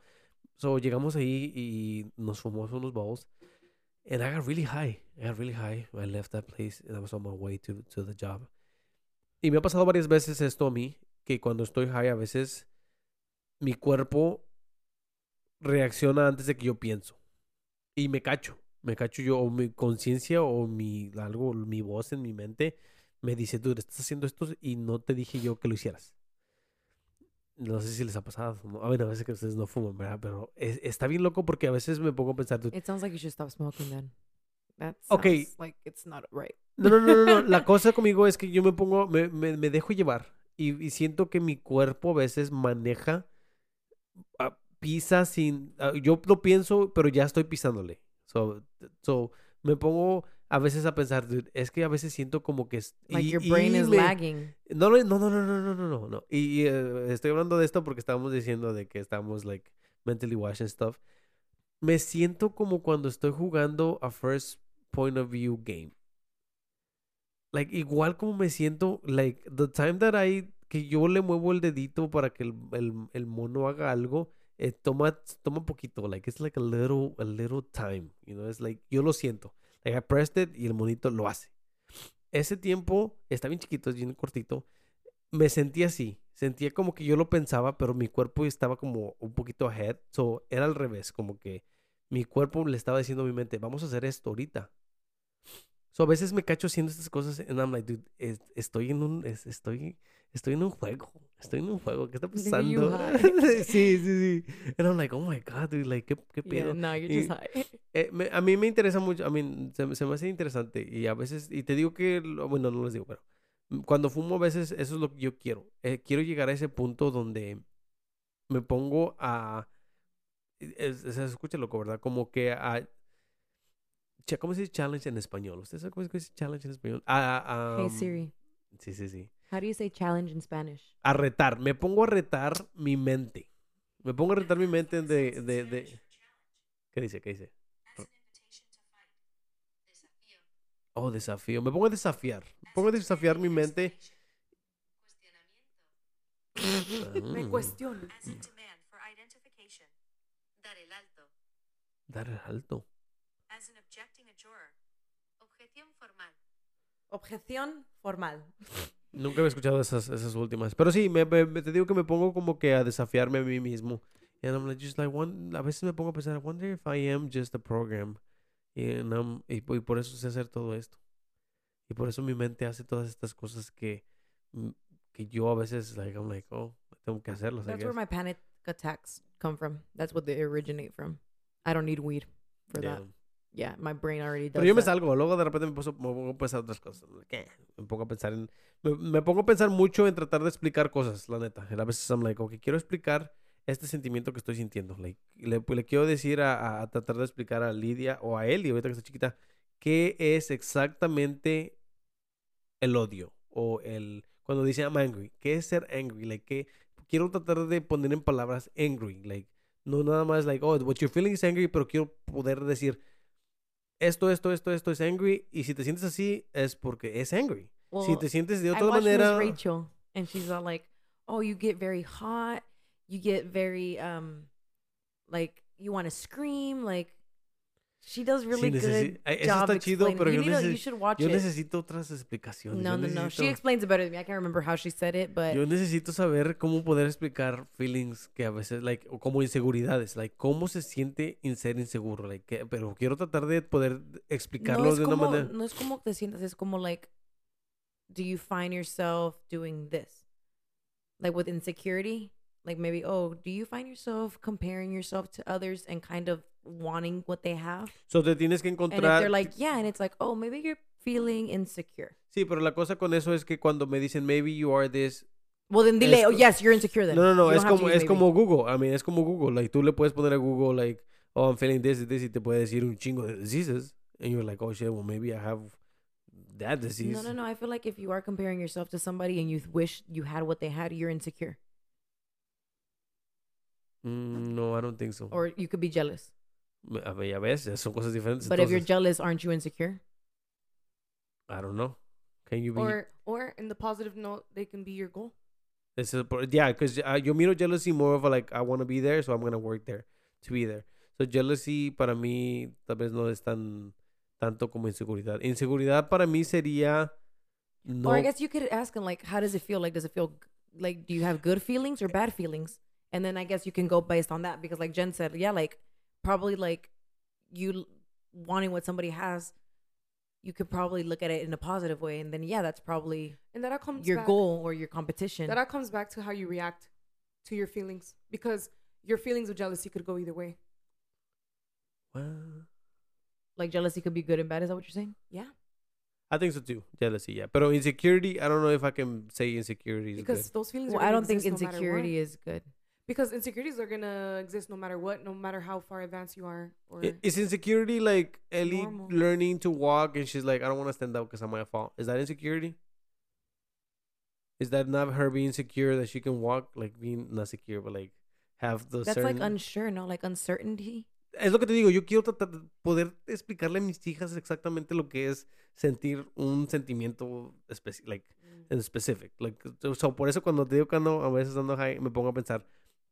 So llegamos ahí y nos fumamos unos bowls. And I got really high. I got really high. I left that place and I was on my way to, to the job. Y me ha pasado varias veces esto a mí, que cuando estoy high a veces mi cuerpo reacciona antes de que yo pienso. Y me cacho. Me cacho yo, o mi conciencia o mi algo, mi voz en mi mente me dice, tú estás haciendo esto y no te dije yo que lo hicieras. No sé si les ha pasado. ¿no? A ver, a veces que ustedes no fuman, ¿verdad? Pero es- está bien loco porque a veces me pongo a pensar, It sounds like you should stop smoking then. That Okay. like it's not right. No, no, no, no, no. La cosa conmigo es que yo me pongo, me, me, me dejo llevar y, y siento que mi cuerpo a veces maneja, ah, pisa sin, ah, yo lo pienso, pero ya estoy pisándole. So, so me pongo a veces a pensar, dude, es que a veces siento como que... Like y, your brain y is me... lagging. No, no, no, no, no, no, no, no. Y, y uh, estoy hablando de esto porque estábamos diciendo de que estamos, like, mentally washed and stuff. Me siento como cuando estoy jugando a first point of view game. Like, igual como me siento, like, the time that I... Que yo le muevo el dedito para que el, el, el mono haga algo eh, toma, toma poquito, like, it's like a little, a little time, you know, it's like, yo lo siento. Like, I pressed it y el monito lo hace. Ese tiempo está bien chiquito, es bien cortito. Me sentía así, sentía como que yo lo pensaba, pero mi cuerpo estaba como un poquito ahead, so era al revés, como que mi cuerpo le estaba diciendo a mi mente, vamos a hacer esto ahorita. So, a veces me cacho haciendo estas cosas and I'm like, dude, es- estoy en un, es- estoy, estoy en un juego, estoy en un juego, ¿qué está pasando? sí, sí, sí. And I'm like, oh my God, dude, like, ¿qué, qué Yeah, pedo? no, you're Y- just high. Eh, me- a mí me interesa mucho, a mí se, me- se me hace interesante y a veces, y te digo que, bueno, no les digo, pero cuando fumo a veces eso es lo que yo quiero. Eh, quiero llegar a ese punto donde me pongo a, se escucha loco, ¿verdad? Como que a, ¿cómo se dice challenge en español? ¿Ustedes saben cómo se dice challenge en español? A, a, Hey um, Siri, Sí, sí, sí. How do you say challenge in Spanish? A retar, me pongo a retar mi mente. Me pongo a retar mi mente de, de, de... ¿Qué dice? ¿Qué dice? Oh, desafío. Me pongo a desafiar. Me pongo a desafiar mi mente. Me Ah, cuestiono. For identification. Dar el alto. Objeción formal. Objeción formal. Nunca había escuchado esas, esas últimas. Pero sí, me, me- te digo que me pongo como que a desafiarme a mí mismo. And I'm like, just like, one, a veces me pongo a pensar, I wonder if I am just a program. And I'm- y, y por eso sé hacer todo esto. Y por eso mi mente hace todas estas cosas que, mm, que yo a veces, like, I'm like, oh, tengo que hacerlas. That's where my panic attacks come from. That's what they originate from. I don't need weed for that. Damn. Yeah, my brain already does Pero yo me that. salgo, luego de repente me, puso- me pongo a pensar otras cosas. ¿Qué? Me pongo a pensar en. Me, me pongo a pensar mucho en tratar de explicar cosas, la neta. A veces I'm like, ok, quiero explicar este sentimiento que estoy sintiendo. Like, le, le quiero decir a, a- tratar de explicar a Lidia o a Eli, ahorita que está chiquita, qué es exactamente el odio o el. Cuando dice I'm angry, ¿qué es ser angry? Like. Quiero tratar de poner en palabras angry. Like, no nada más, like, oh, what you're feeling is angry, pero quiero poder decir esto, esto, esto, esto es angry. Y si te sientes así, es porque es angry. si Well, te sientes de I otra watched Miss. Rachel, and she's all like, "Oh, you get very hot. You get very um, like you want to scream. Like she does really necesi- good Ay, eso job está chido, pero you, yo watch Yo it. necesito otras explicaciones. No, yo no, no. She necesito- explains it better than me. I can't remember how she said it, but Yo necesito saber cómo poder explicar feelings que a veces, like, o como inseguridades, like, cómo se siente en ser inseguro, like, que- pero quiero tratar de poder explicarlo no de una como, manera. no es como te sientas, es como like, do you find yourself doing this? Like with insecurity? Like maybe, oh, do you find yourself comparing yourself to others and kind of wanting what they have? So te tienes que And if they're like, yeah, and it's like, oh, maybe you're feeling insecure. Sí, pero la cosa con eso es que cuando me dicen maybe you are this, Well, then dile, oh, yes, you're insecure then. No, no, no, You es don't have to como, es maybe. como Google. I mean, es como Google. Like, tú le puedes poner a Google, like, oh, I'm feeling this, this, y te puede decir un chingo de diseases. And you're like, oh, shit, well, maybe I have that disease. No, no, no. I feel like if you are comparing yourself to somebody and you wish you had what they had, you're insecure. Mm, no, I don't think so. Or you could be jealous. A ver, ya ves, son cosas diferentes. But if you're jealous, aren't you insecure? I don't know. Can you be... Or or in the positive note, they can be your goal. It's a- por- yeah, because uh, yo miro jealousy more of a, like, I want to be there, so I'm going to work there. to be there. So jealousy para mí tal vez no es tan tanto como inseguridad. Inseguridad para mí sería no Or I guess you could ask him like, how does it feel? Like, does it feel like do you have good feelings or bad feelings? And then I guess you can go based on that because, like Jen said, yeah, like probably like you wanting what somebody has, you could probably look at it in a positive way, and then yeah, that's probably And that all comes your back, goal or your competition. That all comes back to how you react to your feelings because your feelings of jealousy could go either way. Well, like jealousy could be good and bad. Is that what you're saying? Yeah, I think so too. Jealousy, yeah. Pero insecurity, I don't know if I can say insecurity is because good. those feelings. Well, are I don't think exist no insecurity is good. Because insecurities are gonna exist no matter what, no matter how far advanced you are. Or I- Is insecurity like Ellie Normal. learning to walk and she's like, I don't want to stand up because I'm my fault? Is that insecurity? Is that not her being secure that she can walk, like being not secure, but like have the That's certain... like unsure, no, like uncertainty. es lo que te digo, yo quiero tratar de poder explicarle a mis hijas exactamente lo que es sentir un sentimiento especi- like, Mm. en specific. Like, so, por eso cuando te digo que ando, a veces ando high, me pongo a pensar,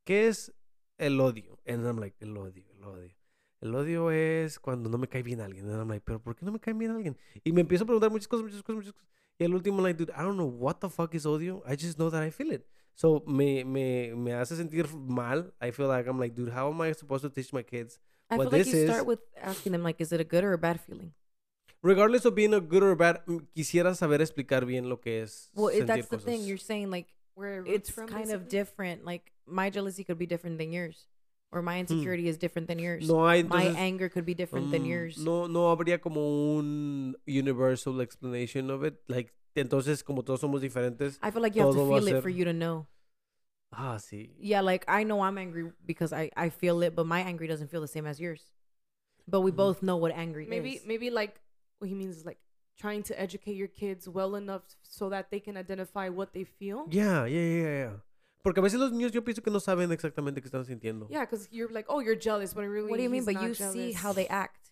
¿qué es el odio? And I'm like, el odio, el odio. El odio es cuando no me cae bien alguien. And I'm like, ¿pero por qué no me cae bien alguien? Y me empiezo a preguntar muchas cosas, muchas cosas, muchas cosas. Y al último, like, dude, I don't know what the fuck is odio. I just know that I feel it. So, me, me, me hace sentir mal. I feel like I'm like, dude, how am I supposed to teach my kids I What feel like you is- start with asking them like, is it a good or a bad feeling? regardless of being a good or bad, mm, quisiera saber explicar bien lo que es. Well, it, sentir that's the thing. You're saying like Where it it's from, kind of different. Like my jealousy could be different than yours, or my insecurity is different than yours. Hmm. No hay my entonces. anger could be different than mm, yours. No, no habría como un universal explanation of it. Like, entonces, como todos somos diferentes. I feel like you have to todo va a feel it ser- for you to know. Ah, sí. Yeah, like I know I'm angry because I I feel it, but my angry doesn't feel the same as yours. But we Mhm. both know what angry maybe is. maybe like what he means is like trying to educate your kids well enough so that they can identify what they feel. Yeah, yeah, yeah, yeah. Porque a veces los niños yo pienso que no saben exactamente qué están sintiendo. Yeah, because you're like, oh, you're jealous, but really, what do you mean? But not you see how they act.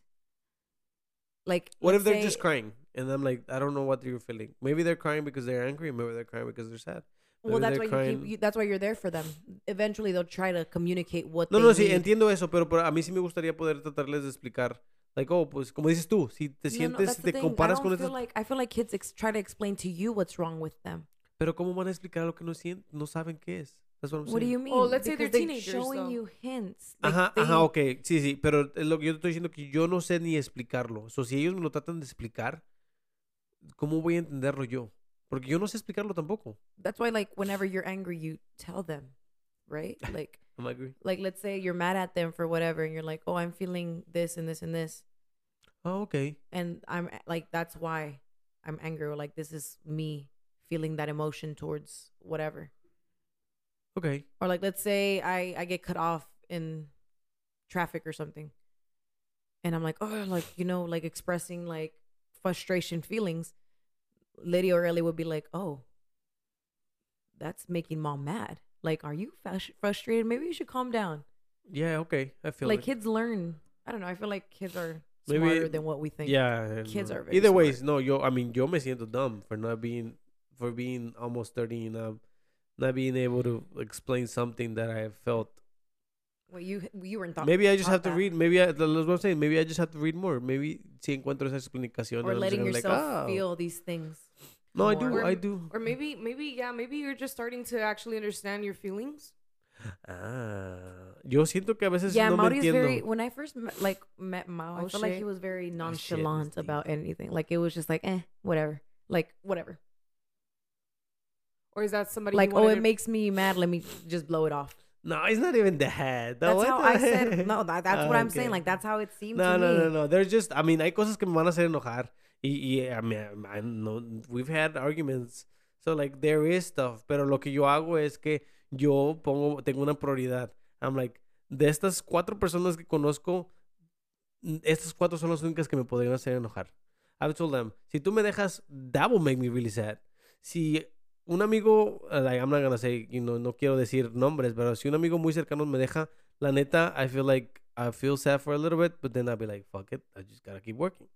Like What if they're just crying? And I'm like, I don't know what you're feeling. Maybe they're crying because they're angry. Maybe they're crying because they're sad. Well, that's they're why you keep, you, that's why you're there for them. Eventually, they'll try to communicate what No, they no, sí, entiendo eso, pero, pero a mí sí me gustaría poder tratarles de explicar. Like, oh, pues, como dices tú, si te No, sientes, si te thing. comparas I con feel like I feel like kids ex- try to explain to you what's wrong with them. Pero ¿cómo van a explicar lo que no sienten? No saben qué es. That's what I'm What do you mean? Oh, let's say they're teenagers, showing though. you hints. Like, Ajá, they- ajá, ok. Sí, sí, pero es lo que yo te estoy diciendo que yo no sé ni explicarlo. O sea, si ellos me lo tratan de explicar, ¿cómo voy a entenderlo yo? Porque yo no sé explicarlo tampoco. That's why, like, whenever you're angry, you tell them, right? Like, Am I agree? like let's say you're mad at them for whatever, and you're like, "Oh, I'm feeling this and this and this," Ah, ok. and I'm like, "That's why I'm angry," or like, "This is me feeling that emotion towards whatever." Ok. Or like, let's say I I get cut off in traffic or something, and I'm like, "Oh, like you know, like expressing like frustration feelings." Lydia or Ellie would be like, "Oh, that's making mom mad. Like, are you frustrated? Maybe you should calm down." Yeah, ok. I feel like it. kids learn. I don't know. I feel like kids are Maybe- smarter than what we think. Yeah. Kids no. are very Either smart. ways, no, yo, I mean, yo me siento dumb for not being, for being almost 30 and um, not being able to explain something that I have felt. Well, you you were thought Maybe I just have to read. Maybe I, that's what I'm saying. Maybe I just have to read more. Maybe si encuentro esa explicación. or letting yourself like, oh. feel these things. No, I do. Or- I do. Or maybe, maybe, yeah, maybe you're just starting to actually understand your feelings. Ah, yo siento que a veces yeah, no me Mauri's entiendo. very. When I first met, like met Mao, I Oh, felt like he was very nonchalant it's deep. about anything. Like it was just like, eh, whatever. Like whatever. Or is that somebody like oh, it to- makes me mad. Let me just blow it off. No, it's not even that. No, That's what how the I said. No, that, that's what I'm saying. Like that's how it seemed No, to no, me. no, no. There's just, I mean, hay cosas que me van a hacer enojar. Y, y I mean, I know, we've had arguments. So, like, there is stuff. Pero lo que yo hago es que yo pongo, tengo una prioridad. I'm like, de estas cuatro personas que conozco, estas cuatro son las únicas que me podrían hacer enojar. I've told them, si tú me dejas, that will make me really sad. Si un amigo, uh, like, I'm not gonna say, you know, no quiero decir nombres, pero si un amigo muy cercano me deja, la neta, I feel like I feel sad for a little bit, but then I'll be like, fuck it, I just gotta keep working.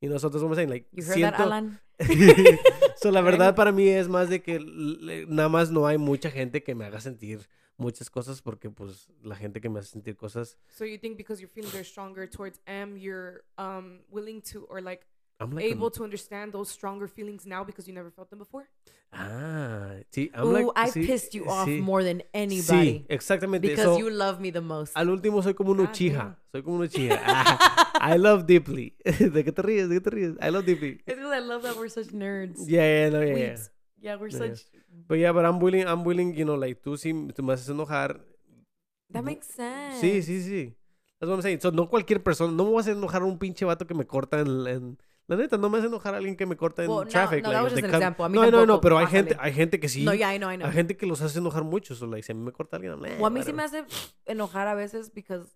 Y nosotros vamos a like, You heard siento... that, Alan? so, la verdad para mí es más de que le- nada más no hay mucha gente que me haga sentir muchas cosas porque pues la gente que me hace sentir cosas So you think because your feelings are stronger towards M, you're um willing to or like I'm like able to understand those stronger feelings now because you never felt them before? ah sí I'm Ooh, like, I sí, pissed you off sí, more than sí anybody exactamente because So, you love me the most. al último soy como un God uchija damn. soy como un uchija Ah, I love deeply ¿de qué te ríes? ¿de qué te ríes? I love deeply It's because I love that we're such nerds. yeah yeah no yeah, yeah. We're Yeah, yeah. such. but yeah but I'm willing I'm willing you know like tú sí tú me haces enojar That makes sense. Sí, sí, sí. That's what I'm saying. So, no cualquier persona, no me voy a hacer enojar a un pinche vato que me corta en, en- la neta, no me hace enojar a alguien que me corta en Well, no, traffic. no, like, that was if just they an come- example. A mí no, no, no, tampoco, pero hay bájale. gente, hay gente que sí. No, yeah, I know, I know. Hay gente que los hace enojar mucho. So, like, si a mí me corta alguien, I'm like, Well, a mí sí me hace enojar a veces because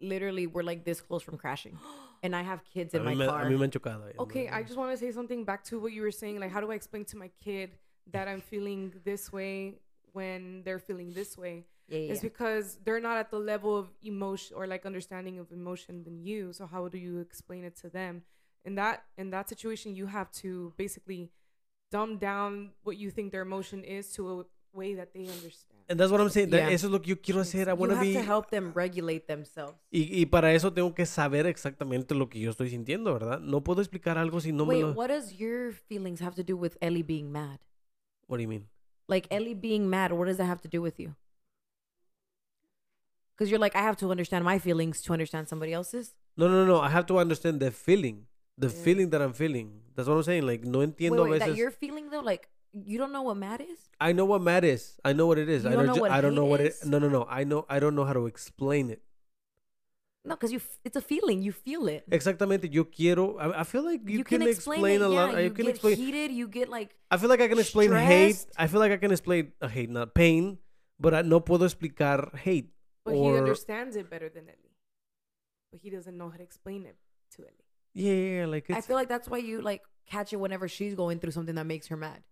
literally we're like this close from crashing. And I have kids a in mí, my me, car. a mí me han chocado. Okay, no, I no. just want to say something back to what you were saying. Like, how do I explain to my kid that I'm feeling this way when they're feeling this way? yeah, yeah, It's yeah. because they're not at the level of emotion or like understanding of emotion than you. So how do you explain it to them? In that in that situation, you have to basically dumb down what you think their emotion is to a way that they understand. And that's what I'm saying. Yeah. Eso es lo que yo quiero hacer. I You have be... to help them regulate themselves. Y, y para eso tengo que saber exactamente lo que yo estoy sintiendo, ¿verdad? No puedo explicar algo si no Wait, me lo... what does your feelings have to do with Ellie being mad? What do you mean? Like Ellie being mad, what does that have to do with you? Because you're like, I have to understand my feelings to understand somebody else's. No, no, no. I have to understand the feeling. The Yeah. feeling that I'm feeling. That's what I'm saying. Like, no Wait, entiendo wait, a that you're feeling though, like you don't know what mad is. I know what mad is. I know what it is. You I don't don't. know what I don't know what it. is? No, no, no. I know. I don't know how to explain it. No, because you, f- it's a feeling. You feel it. Exactamente. Yo quiero. I, I feel like you, You, can, explain, it. a yeah, lot. you You can get explain. heated. You get like I feel like I can explain hate. I feel like I can explain uh, hate, not pain. But I no puedo explicar hate. But he understands it better than Ellie. But he doesn't know how to explain it to Ellie. Yeah, yeah, yeah, like I it's. feel like that's why you like catch it whenever she's going through something that makes her mad.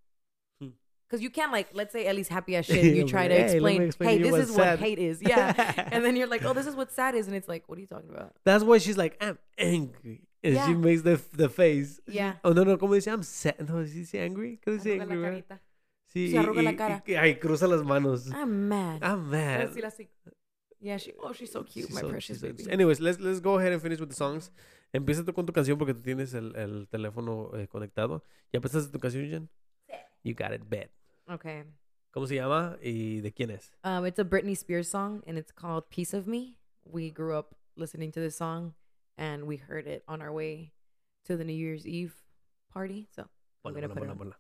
Hmm. Because you can't like, let's say Ellie's happy as shit, and you try to "Hey, let me explain, explain hey, to you this what's is sad." what hate is, yeah. and then you're like, oh, this is what sad is, and it's like, what are you talking about? That's why she's like I'm angry, and she Yeah. makes the the face. Yeah. oh no no, como dice I'm sad. No, she dice angry. ¿Cómo dice Arruga angry? la ¿verdad? carita. Sí. Se arruga la y- cara. y- ay, cruza las manos. I'm mad. I'm mad. Decirlo así. yeah, she. Oh, she's so cute, She's my so- precious she's so- baby. Anyways, let's, let's go ahead and finish with the songs. Empieza tú con tu canción porque tú tienes el, el teléfono eh, conectado. ¿Ya empezaste tu canción, Jen? You got it, bet. Okay. ¿Cómo se llama y de quién es? Um, it's a Britney Spears song, and it's called "Piece of Me." We grew up listening to this song, and we heard it on our way to the New Year's Eve party. So I'm gonna ponla, put it on. ponla.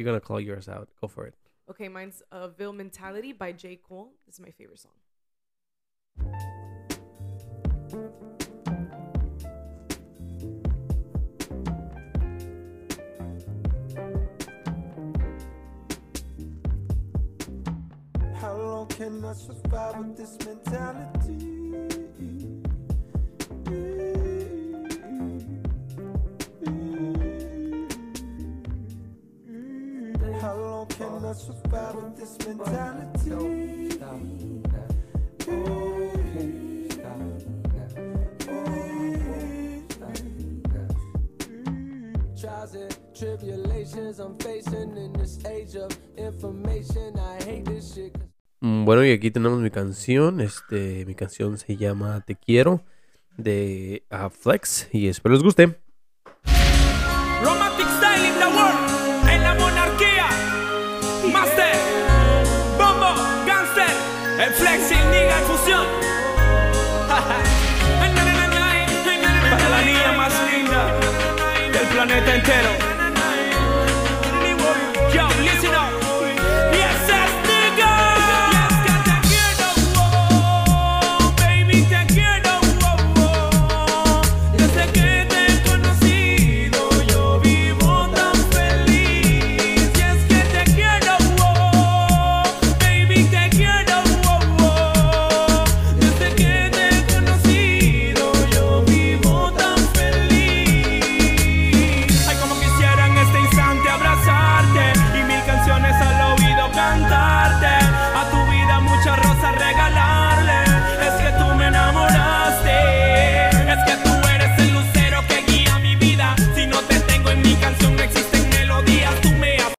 You're gonna call yours out. Go for it. Okay, mine's uh, Ville Mentality by J. Cole. This is my favorite song. How long can I survive with this mentality? I'm facing in this age of information. I hate this shit. Mm, Bueno, y aquí tenemos mi canción. Este, mi canción se llama Te Quiero de ah, Flex. Y espero les guste.